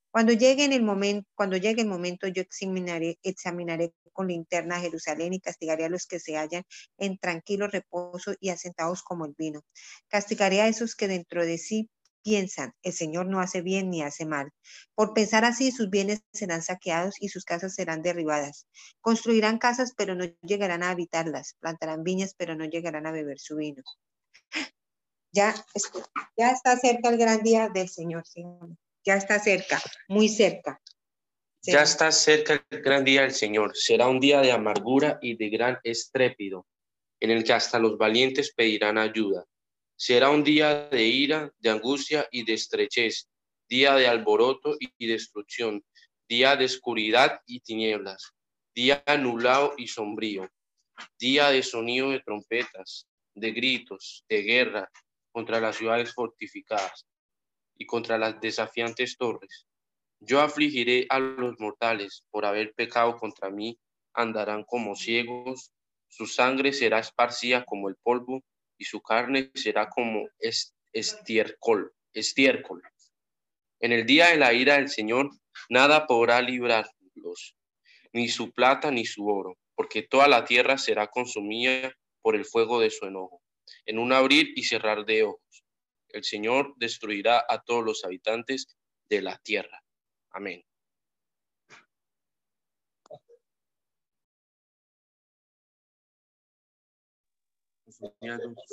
Cuando llegue el momento, cuando llegue el momento, yo examinaré, examinaré con linterna a Jerusalén y castigaré a los que se hallan en tranquilo reposo y asentados como el vino. Castigaré a esos que dentro de sí piensan, el Señor no hace bien ni hace mal. Por pensar así, sus bienes serán saqueados y sus casas serán derribadas. Construirán casas, pero no llegarán a habitarlas. Plantarán viñas, pero no llegarán a beber su vino. Ya, ya está cerca el gran día del Señor, Ya está cerca, muy cerca. Ya está cerca el gran día del Señor. Será un día de amargura y de gran estrépido, en el que hasta los valientes pedirán ayuda Será un día de ira, de angustia y de estrechez, día de alboroto y destrucción, día de oscuridad y tinieblas, día anulado y sombrío, día de sonido de trompetas, de gritos, de guerra contra las ciudades fortificadas y contra las desafiantes torres. Yo afligiré a los mortales por haber pecado contra mí andarán como ciegos, su sangre será esparcida como el polvo y su carne será como estiércol, estiércol. En el día de la ira del Señor, nada podrá librarlos, ni su plata ni su oro, porque toda la tierra será consumida por el fuego de su enojo, en un abrir y cerrar de ojos. El Señor destruirá a todos los habitantes de la tierra. Amén.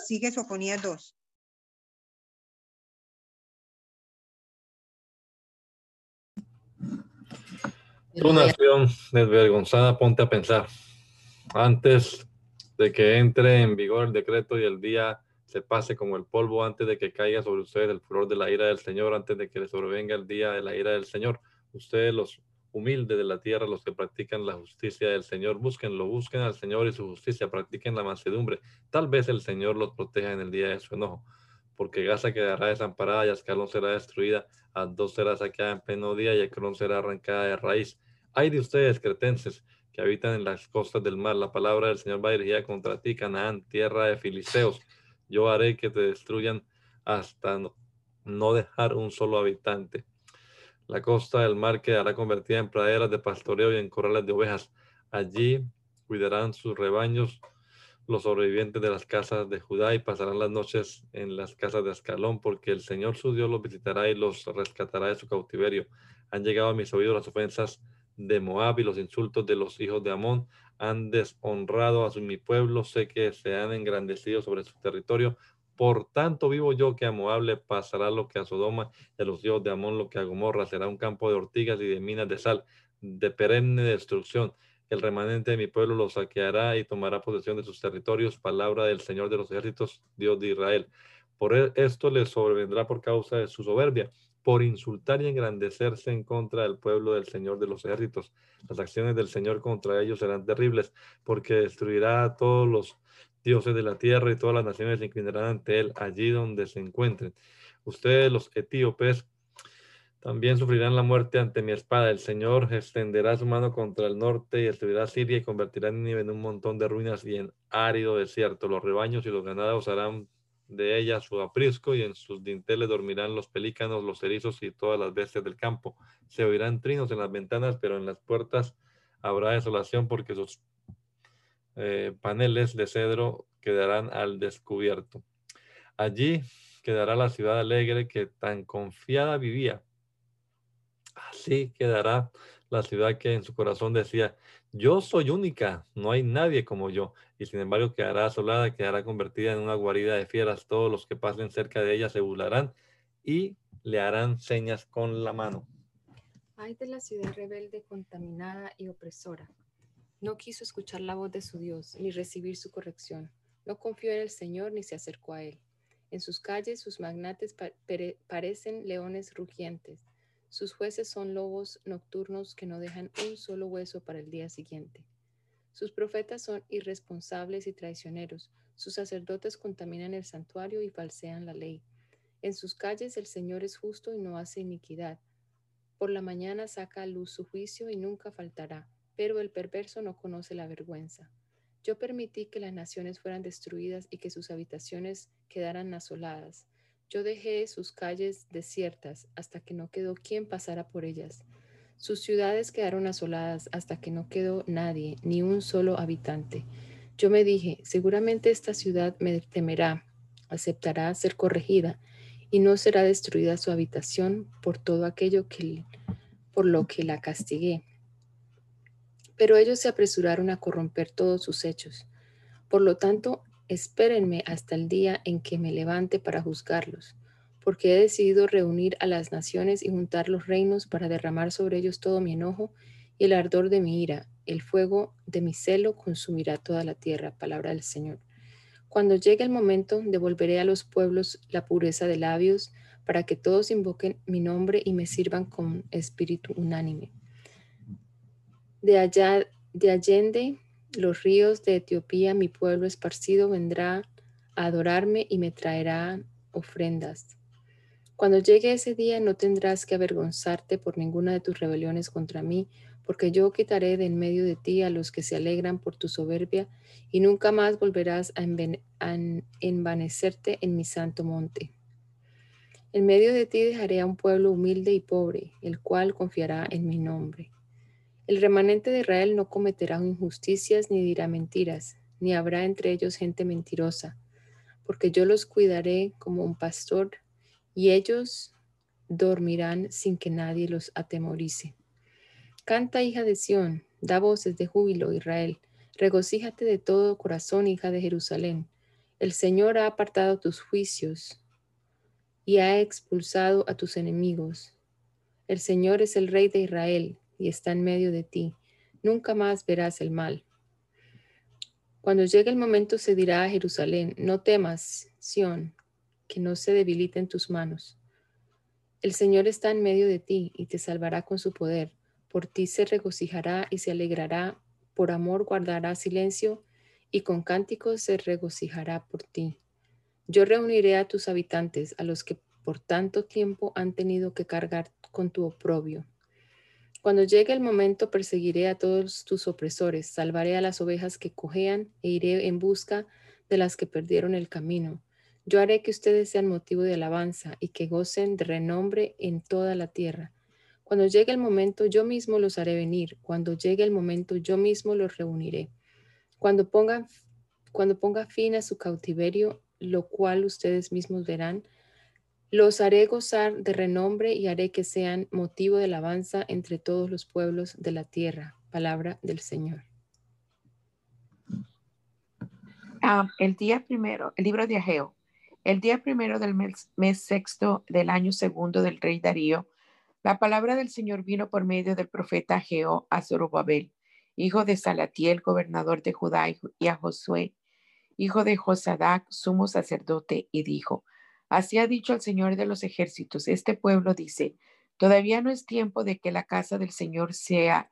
Sigue Sofonías 2. Tu nación desvergonzada, ponte a pensar. Antes de que entre en vigor el decreto y el día se pase como el polvo, antes de que caiga sobre ustedes el furor de la ira del Señor, antes de que les sobrevenga el día de la ira del Señor. Ustedes los humildes de la tierra, los que practican la justicia del Señor, búsquenlo, busquen al Señor y su justicia, practiquen la mansedumbre. Tal vez el Señor los proteja en el día de su enojo, porque Gaza quedará desamparada y Ascalón será destruida, dos será saqueada en pleno día y Ecrón será arrancada de raíz. Hay de ustedes, cretenses, que habitan en las costas del mar. La palabra del Señor va dirigida contra ti, Canaán, tierra de filisteos. Yo haré que te destruyan hasta no, dejar un solo habitante. La costa del mar quedará convertida en praderas de pastoreo y en corrales de ovejas. Allí cuidarán sus rebaños los sobrevivientes de las casas de Judá y pasarán las noches en las casas de Ascalón, porque el Señor su Dios los visitará y los rescatará de su cautiverio. Han llegado a mis oídos las ofensas de Moab y los insultos de los hijos de Amón han deshonrado a mi pueblo, sé que se han engrandecido sobre su territorio. Por tanto, vivo yo que a pasará lo que a Sodoma a los hijos de Amón lo que a Gomorra. Será un campo de ortigas y de minas de sal, de perenne destrucción. El remanente de mi pueblo lo saqueará y tomará posesión de sus territorios. Palabra del Señor de los ejércitos, Dios de Israel. Por e, esto le sobrevendrá por causa de su soberbia por insultar y engrandecerse en contra del pueblo del Señor de los ejércitos. Las acciones del Señor contra ellos serán terribles, porque destruirá a todos los dioses de la tierra y todas las naciones se inclinarán ante él allí donde se encuentren. Ustedes, los etíopes, también sufrirán la muerte ante mi espada. El Señor extenderá su mano contra el norte y destruirá Siria y convertirá Nínive en un montón de ruinas y en árido desierto. Los rebaños y los ganados harán de ella su aprisco y en sus dinteles dormirán los pelícanos, los erizos y todas las bestias del campo. Se oirán trinos en las ventanas, pero en las puertas habrá desolación porque sus eh, paneles de cedro quedarán al descubierto. Allí quedará la ciudad alegre que tan confiada vivía. Así quedará la ciudad que en su corazón decía, yo soy única, no hay nadie como yo y sin embargo quedará asolada, quedará convertida en una guarida de fieras. Todos los que pasen cerca de ella se burlarán y le harán señas con la mano. Ay de la ciudad rebelde, contaminada y opresora. No quiso escuchar la voz de su Dios, ni recibir su corrección. No confió en el Señor, ni se acercó a él. En sus calles sus magnates parecen leones rugientes. Sus jueces son lobos nocturnos que no dejan un solo hueso para el día siguiente. Sus profetas son irresponsables y traicioneros. Sus sacerdotes contaminan el santuario y falsean la ley. En sus calles el Señor es justo y no hace iniquidad. Por la mañana saca a luz su juicio y nunca faltará, pero el perverso no conoce la vergüenza. Yo permití que las naciones fueran destruidas y que sus habitaciones quedaran asoladas. Yo dejé sus calles desiertas hasta que no quedó quien pasara por ellas. Sus ciudades quedaron asoladas hasta que no quedó nadie, ni un solo habitante. Yo me dije, seguramente esta ciudad me temerá, aceptará ser corregida y no será destruida su habitación por todo aquello que, por lo que la castigué. Pero ellos se apresuraron a corromper todos sus hechos. Por lo tanto, espérenme hasta el día en que me levante para juzgarlos porque he decidido reunir a las naciones y juntar los reinos para derramar sobre ellos todo mi enojo y el ardor de mi ira. El fuego de mi celo consumirá toda la tierra. Palabra del Señor. Cuando llegue el momento, devolveré a los pueblos la pureza de labios para que todos invoquen mi nombre y me sirvan con espíritu unánime. De allá, de Allende, los ríos de Etiopía, mi pueblo esparcido vendrá a adorarme y me traerá ofrendas. Cuando llegue ese día no tendrás que avergonzarte por ninguna de tus rebeliones contra mí, porque yo quitaré de en medio de ti a los que se alegran por tu soberbia, y nunca más volverás a envanecerte en mi santo monte. En medio de ti dejaré a un pueblo humilde y pobre, el cual confiará en mi nombre. El remanente de Israel no cometerá injusticias ni dirá mentiras, ni habrá entre ellos gente mentirosa, porque yo los cuidaré como un pastor, y ellos dormirán sin que nadie los atemorice. Canta, hija de Sión, da voces de júbilo, Israel. Regocíjate de todo corazón, hija de Jerusalén. El Señor ha apartado tus juicios y ha expulsado a tus enemigos. El Señor es el Rey de Israel y está en medio de ti. Nunca más verás el mal. Cuando llegue el momento se dirá a Jerusalén, no temas, Sión, que no se debiliten tus manos. El Señor está en medio de ti y te salvará con su poder. Por ti se regocijará y se alegrará, por amor guardará silencio y con cánticos se regocijará por ti. Yo reuniré a tus habitantes, a los que por tanto tiempo han tenido que cargar con tu oprobio. Cuando llegue el momento perseguiré a todos tus opresores, salvaré a las ovejas que cojean e iré en busca de las que perdieron el camino. Yo haré que ustedes sean motivo de alabanza y que gocen de renombre en toda la tierra. Cuando llegue el momento, yo mismo los haré venir. Cuando llegue el momento, yo mismo los reuniré. Cuando ponga, cuando ponga fin a su cautiverio, lo cual ustedes mismos verán, los haré gozar de renombre y haré que sean motivo de alabanza entre todos los pueblos de la tierra. Palabra del Señor. Ah, el día primero, el libro de Ageo. El día primero del mes, mes sexto del año segundo del rey Darío, la palabra del Señor vino por medio del profeta Geo a Zorobabel, hijo de Salatiel, gobernador de Judá, y a Josué, hijo de Josadac, sumo sacerdote, y dijo, Así ha dicho el Señor de los ejércitos, este pueblo dice, todavía no es tiempo de que la casa del Señor sea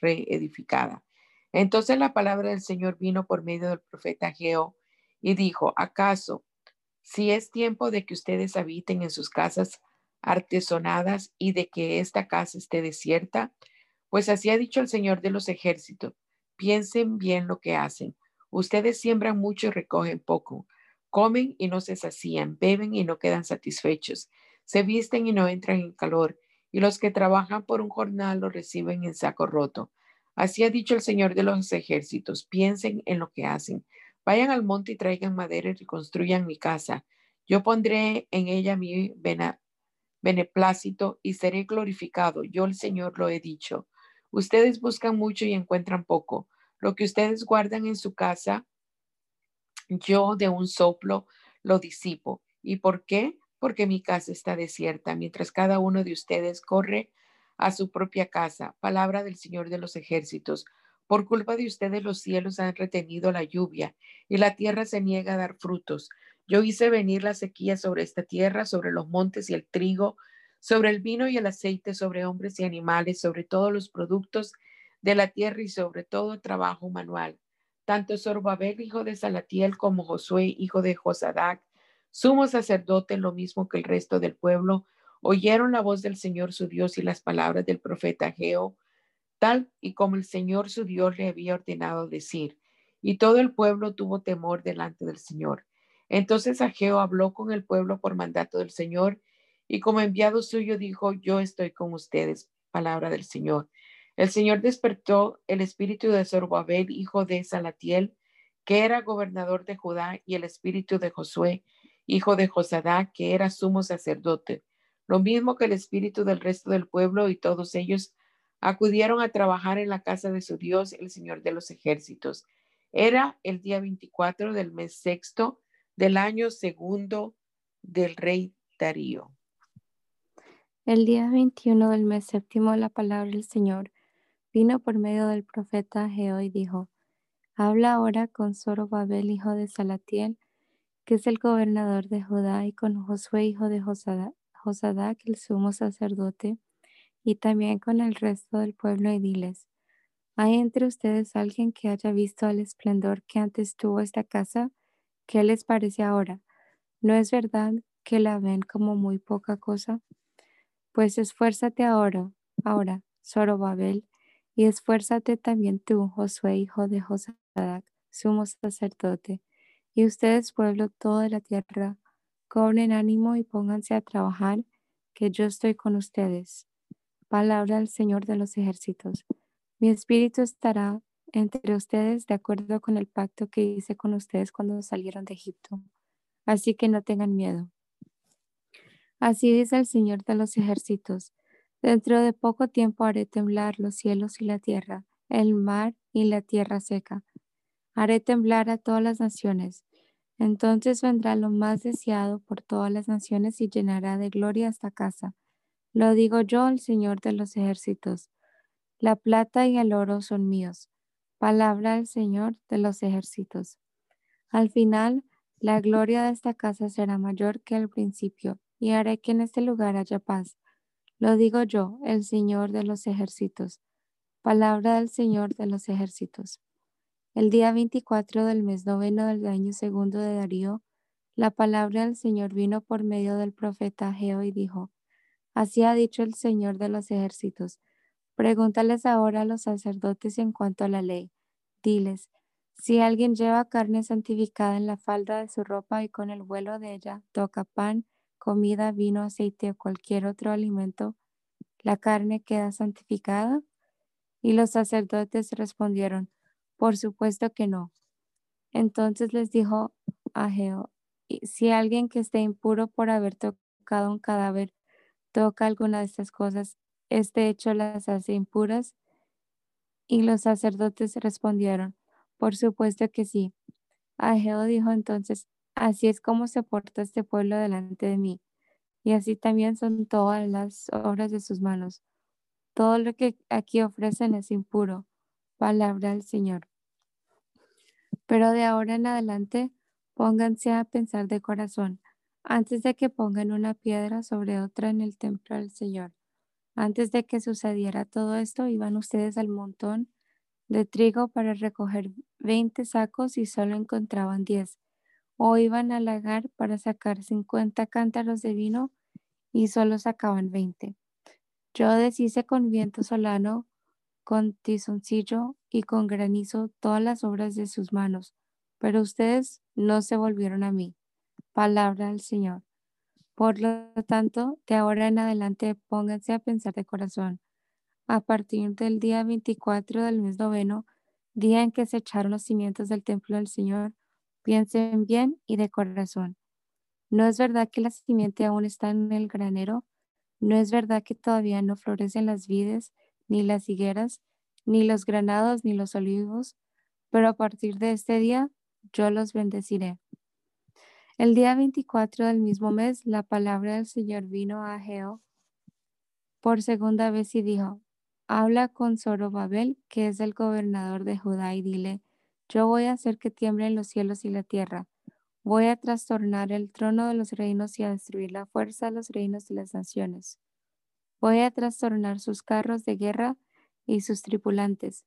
reedificada. Entonces la palabra del Señor vino por medio del profeta Geo y dijo, ¿acaso si es tiempo de que ustedes habiten en sus casas artesonadas y de que esta casa esté desierta? Pues así ha dicho el Señor de los ejércitos. Piensen bien lo que hacen. Ustedes siembran mucho y recogen poco. Comen y no se sacían, beben y no quedan satisfechos. Se visten y no entran en calor. Y los que trabajan por un jornal lo reciben en saco roto. Así ha dicho el Señor de los ejércitos. Piensen en lo que hacen. Vayan al monte y traigan madera y construyan mi casa. Yo pondré en ella mi beneplácito y seré glorificado. Yo el Señor lo he dicho. Ustedes buscan mucho y encuentran poco. Lo que ustedes guardan en su casa, yo de un soplo lo disipo. ¿Y por qué? Porque mi casa está desierta, mientras cada uno de ustedes corre a su propia casa. Palabra del Señor de los ejércitos. Por culpa de ustedes los cielos han retenido la lluvia y la tierra se niega a dar frutos. Yo hice venir la sequía sobre esta tierra, sobre los montes y el trigo, sobre el vino y el aceite, sobre hombres y animales, sobre todos los productos de la tierra y sobre todo trabajo manual. Tanto Zorobabel, hijo de Salatiel, como Josué, hijo de Josadac, sumo sacerdote, lo mismo que el resto del pueblo, oyeron la voz del Señor su Dios y las palabras del profeta Geo, tal y como el Señor su Dios le había ordenado decir. Y todo el pueblo tuvo temor delante del Señor. Entonces Ageo habló con el pueblo por mandato del Señor y como enviado suyo dijo, yo estoy con ustedes. Palabra del Señor. El Señor despertó el espíritu de Zorobabel, hijo de Salatiel, que era gobernador de Judá, y el espíritu de Josué, hijo de Josadá, que era sumo sacerdote. Lo mismo que el espíritu del resto del pueblo y todos ellos acudieron a trabajar en la casa de su Dios, el Señor de los ejércitos. Era el día 24 del mes sexto del año segundo del rey Darío. El día 21 del mes séptimo la palabra del Señor vino por medio del profeta Geo y dijo, Habla ahora con Zorobabel, hijo de Salatiel, que es el gobernador de Judá, y con Josué, hijo de Josadac, el sumo sacerdote, y también con el resto del pueblo y diles, ¿hay entre ustedes alguien que haya visto el esplendor que antes tuvo esta casa? ¿Qué les parece ahora? ¿No es verdad que la ven como muy poca cosa? Pues esfuérzate ahora, ahora, Zorobabel, Y esfuérzate también tú, Josué, hijo de Josadac, sumo sacerdote, y ustedes, pueblo todo de la tierra, cobren ánimo y pónganse a trabajar, que yo estoy con ustedes. Palabra del Señor de los ejércitos. Mi espíritu estará entre ustedes de acuerdo con el pacto que hice con ustedes cuando salieron de Egipto. Así que no tengan miedo. Así dice el Señor de los ejércitos. Dentro de poco tiempo haré temblar los cielos y la tierra, el mar y la tierra seca. Haré temblar a todas las naciones. Entonces vendrá lo más deseado por todas las naciones y llenará de gloria esta casa. Lo digo yo, el Señor de los ejércitos. La plata y el oro son míos. Palabra del Señor de los ejércitos. Al final, la gloria de esta casa será mayor que al principio, y haré que en este lugar haya paz. Lo digo yo, el Señor de los ejércitos. Palabra del Señor de los ejércitos. El día 24 del mes noveno del año segundo de Darío, la palabra del Señor vino por medio del profeta Geo y dijo, Así ha dicho el Señor de los ejércitos. Pregúntales ahora a los sacerdotes en cuanto a la ley. Diles, si alguien lleva carne santificada en la falda de su ropa y con el vuelo de ella toca pan, comida, vino, aceite o cualquier otro alimento, ¿la carne queda santificada? Y los sacerdotes respondieron, por supuesto que no. Entonces les dijo a si alguien que esté impuro por haber tocado un cadáver toca alguna de estas cosas, este hecho las hace impuras. Y los sacerdotes respondieron, por supuesto que sí. Ageo dijo entonces, así es como se porta este pueblo delante de mí, y así también son todas las obras de sus manos. Todo lo que aquí ofrecen es impuro. Palabra del Señor. Pero de ahora en adelante, pónganse a pensar de corazón, antes de que pongan una piedra sobre otra en el templo del Señor. Antes de que sucediera todo esto, iban ustedes al montón de trigo para recoger 20 sacos y solo encontraban 10. O iban al lagar para sacar 50 cántaros de vino y solo sacaban 20. Yo deshice con viento solano con tizoncillo y con granizo todas las obras de sus manos, pero ustedes no se volvieron a mí. Palabra del Señor. Por lo tanto, de ahora en adelante pónganse a pensar de corazón. A partir del día 24 del mes noveno, día en que se echaron los cimientos del templo del Señor, piensen bien y de corazón. ¿No es verdad que la simiente aún está en el granero? ¿No es verdad que todavía no florecen las vides ni las higueras, ni los granados, ni los olivos, pero a partir de este día yo los bendeciré. El día 24 del mismo mes, la palabra del Señor vino a Geo por segunda vez y dijo, habla con Zorobabel, que es el gobernador de Judá, y dile, yo voy a hacer que tiemblen los cielos y la tierra. Voy a trastornar el trono de los reinos y a destruir la fuerza de los reinos de las naciones. Voy a trastornar sus carros de guerra y sus tripulantes,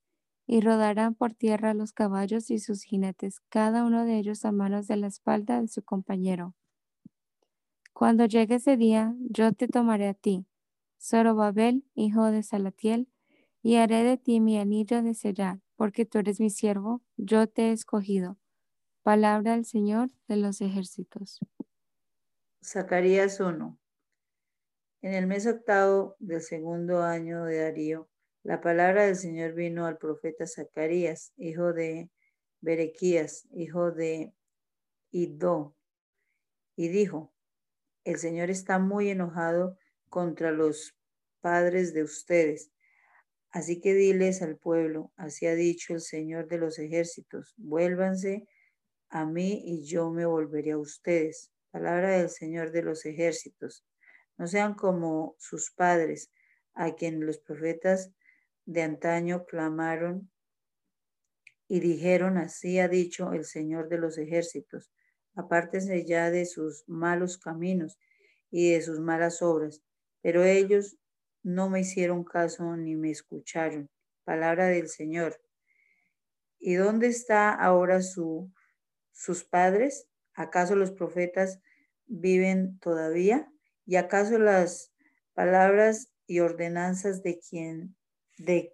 y rodarán por tierra los caballos y sus jinetes, cada uno de ellos a manos de la espalda de su compañero. Cuando llegue ese día, yo te tomaré a ti, Zorobabel, hijo de Salatiel, y haré de ti mi anillo de sellar, porque tú eres mi siervo, yo te he escogido. Palabra del Señor de los ejércitos. Zacarías 1. En el mes octavo del segundo año de Darío, la palabra del Señor vino al profeta Zacarías, hijo de Berequías, hijo de Idó, y dijo, el Señor está muy enojado contra los padres de ustedes. Así que diles al pueblo, así ha dicho el Señor de los ejércitos, vuélvanse a mí y yo me volveré a ustedes. Palabra del Señor de los ejércitos. No sean como sus padres, a quien los profetas de antaño clamaron y dijeron, así ha dicho el Señor de los ejércitos, apártense ya de sus malos caminos y de sus malas obras. Pero ellos no me hicieron caso ni me escucharon. Palabra del Señor. ¿Y dónde está ahora su, sus padres? ¿Acaso los profetas viven todavía? ¿Y acaso las palabras y ordenanzas de quien, de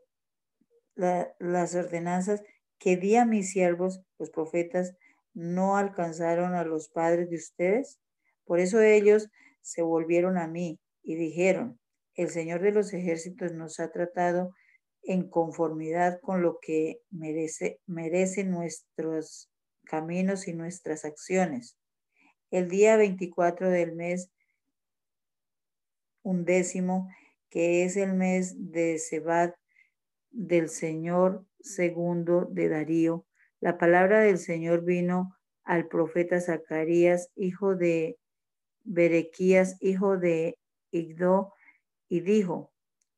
las ordenanzas que di a mis siervos, los profetas, no alcanzaron a los padres de ustedes? Por eso ellos se volvieron a mí y dijeron, el Señor de los ejércitos nos ha tratado en conformidad con lo que merece, merecen nuestros caminos y nuestras acciones. El día 24 del mes undécimo, que es el mes de Sebat del Señor segundo de Darío, la palabra del Señor vino al profeta Zacarías, hijo de Berequías, hijo de Igdo, y dijo,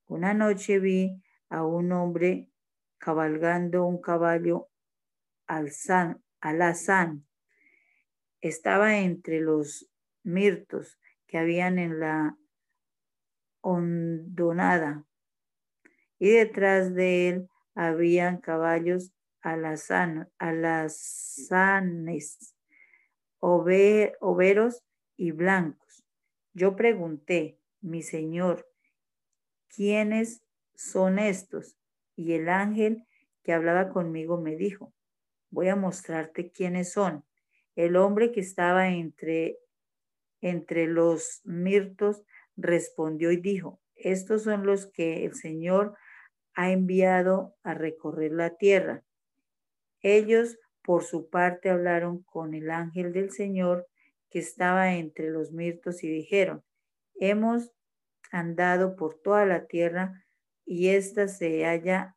una noche vi a un hombre cabalgando un caballo alazán. Estaba entre los mirtos que habían en la hondonada y detrás de él habían caballos alazán, alazanes, overos y blancos. Yo pregunté, mi señor, ¿quiénes son estos? Y el ángel que hablaba conmigo me dijo, voy a mostrarte quiénes son. El hombre que estaba entre, entre los mirtos respondió y dijo, estos son los que el Señor ha enviado a recorrer la tierra. Ellos, por su parte, hablaron con el ángel del Señor que estaba entre los mirtos y dijeron, hemos andado por toda la tierra y ésta se halla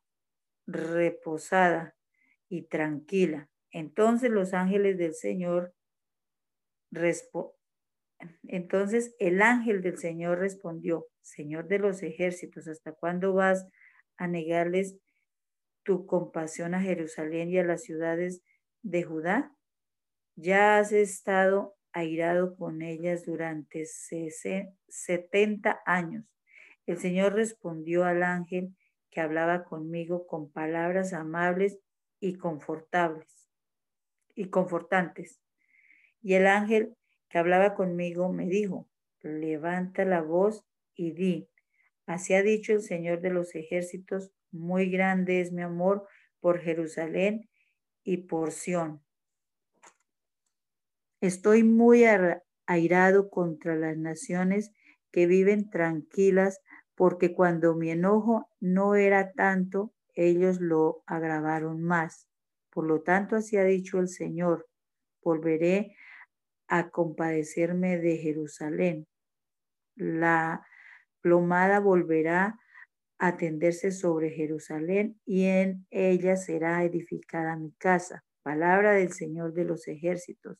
reposada y tranquila. Entonces los ángeles del Señor entonces el ángel del Señor respondió, Señor de los ejércitos, ¿hasta cuándo vas a negarles tu compasión a Jerusalén y a las ciudades de Judá? Ya has estado airado con ellas durante setenta años. El Señor respondió al ángel que hablaba conmigo con palabras amables y confortables y confortantes. Y el ángel que hablaba conmigo me dijo, levanta la voz y di, así ha dicho el Señor de los ejércitos, muy grande es mi amor por Jerusalén y por Sión. Estoy muy airado contra las naciones que viven tranquilas, porque cuando mi enojo no era tanto, ellos lo agravaron más. Por lo tanto, así ha dicho el Señor, volveré a compadecerme de Jerusalén. La plomada volverá a tenderse sobre Jerusalén y en ella será edificada mi casa. Palabra del Señor de los ejércitos.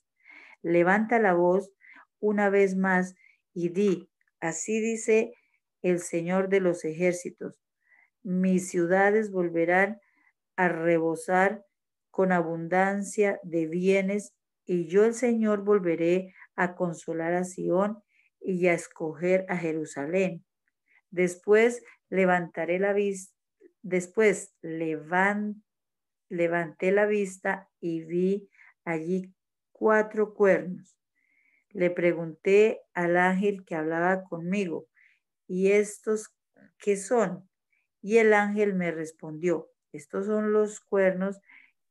Levanta la voz una vez más y di, así dice el Señor de los ejércitos, mis ciudades volverán a rebosar con abundancia de bienes y yo el Señor volveré a consolar a Sión y a escoger a Jerusalén. Después levantaré la vista, después levanté la vista y vi allí cuatro cuernos. Le pregunté al ángel que hablaba conmigo, ¿y estos qué son? Y el ángel me respondió, estos son los cuernos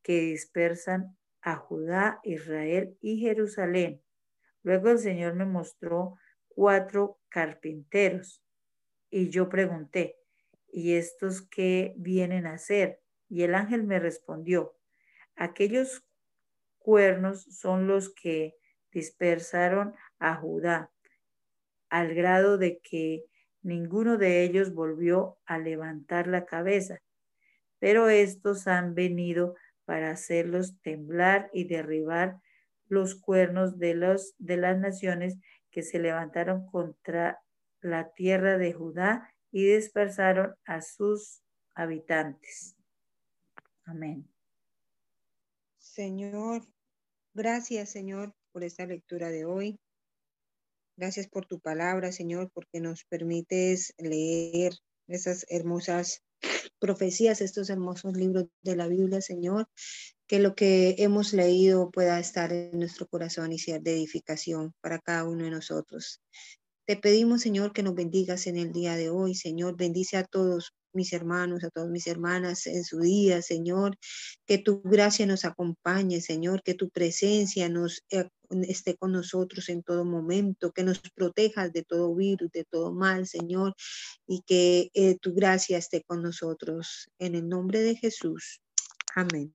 que dispersan a Judá, Israel y Jerusalén. Luego el Señor me mostró cuatro carpinteros y yo pregunté, ¿y estos qué vienen a hacer? Y el ángel me respondió, aquellos cuernos son los que dispersaron a Judá, al grado de que ninguno de ellos volvió a levantar la cabeza. Pero estos han venido para hacerlos temblar y derribar los cuernos de, los, de las naciones que se levantaron contra la tierra de Judá y dispersaron a sus habitantes. Amén. Señor, gracias Señor por esta lectura de hoy. Gracias por tu palabra, Señor, porque nos permites leer esas hermosas profecías, estos hermosos libros de la Biblia, Señor, que lo que hemos leído pueda estar en nuestro corazón y ser de edificación para cada uno de nosotros. Te pedimos, Señor, que nos bendigas en el día de hoy, Señor. Bendice a todos mis hermanos, a todas mis hermanas en su día, Señor. Que tu gracia nos acompañe, Señor. Que tu presencia nos eh, esté con nosotros en todo momento. Que nos protejas de todo virus, de todo mal, Señor. Y que eh, tu gracia esté con nosotros. En el nombre de Jesús. Amén.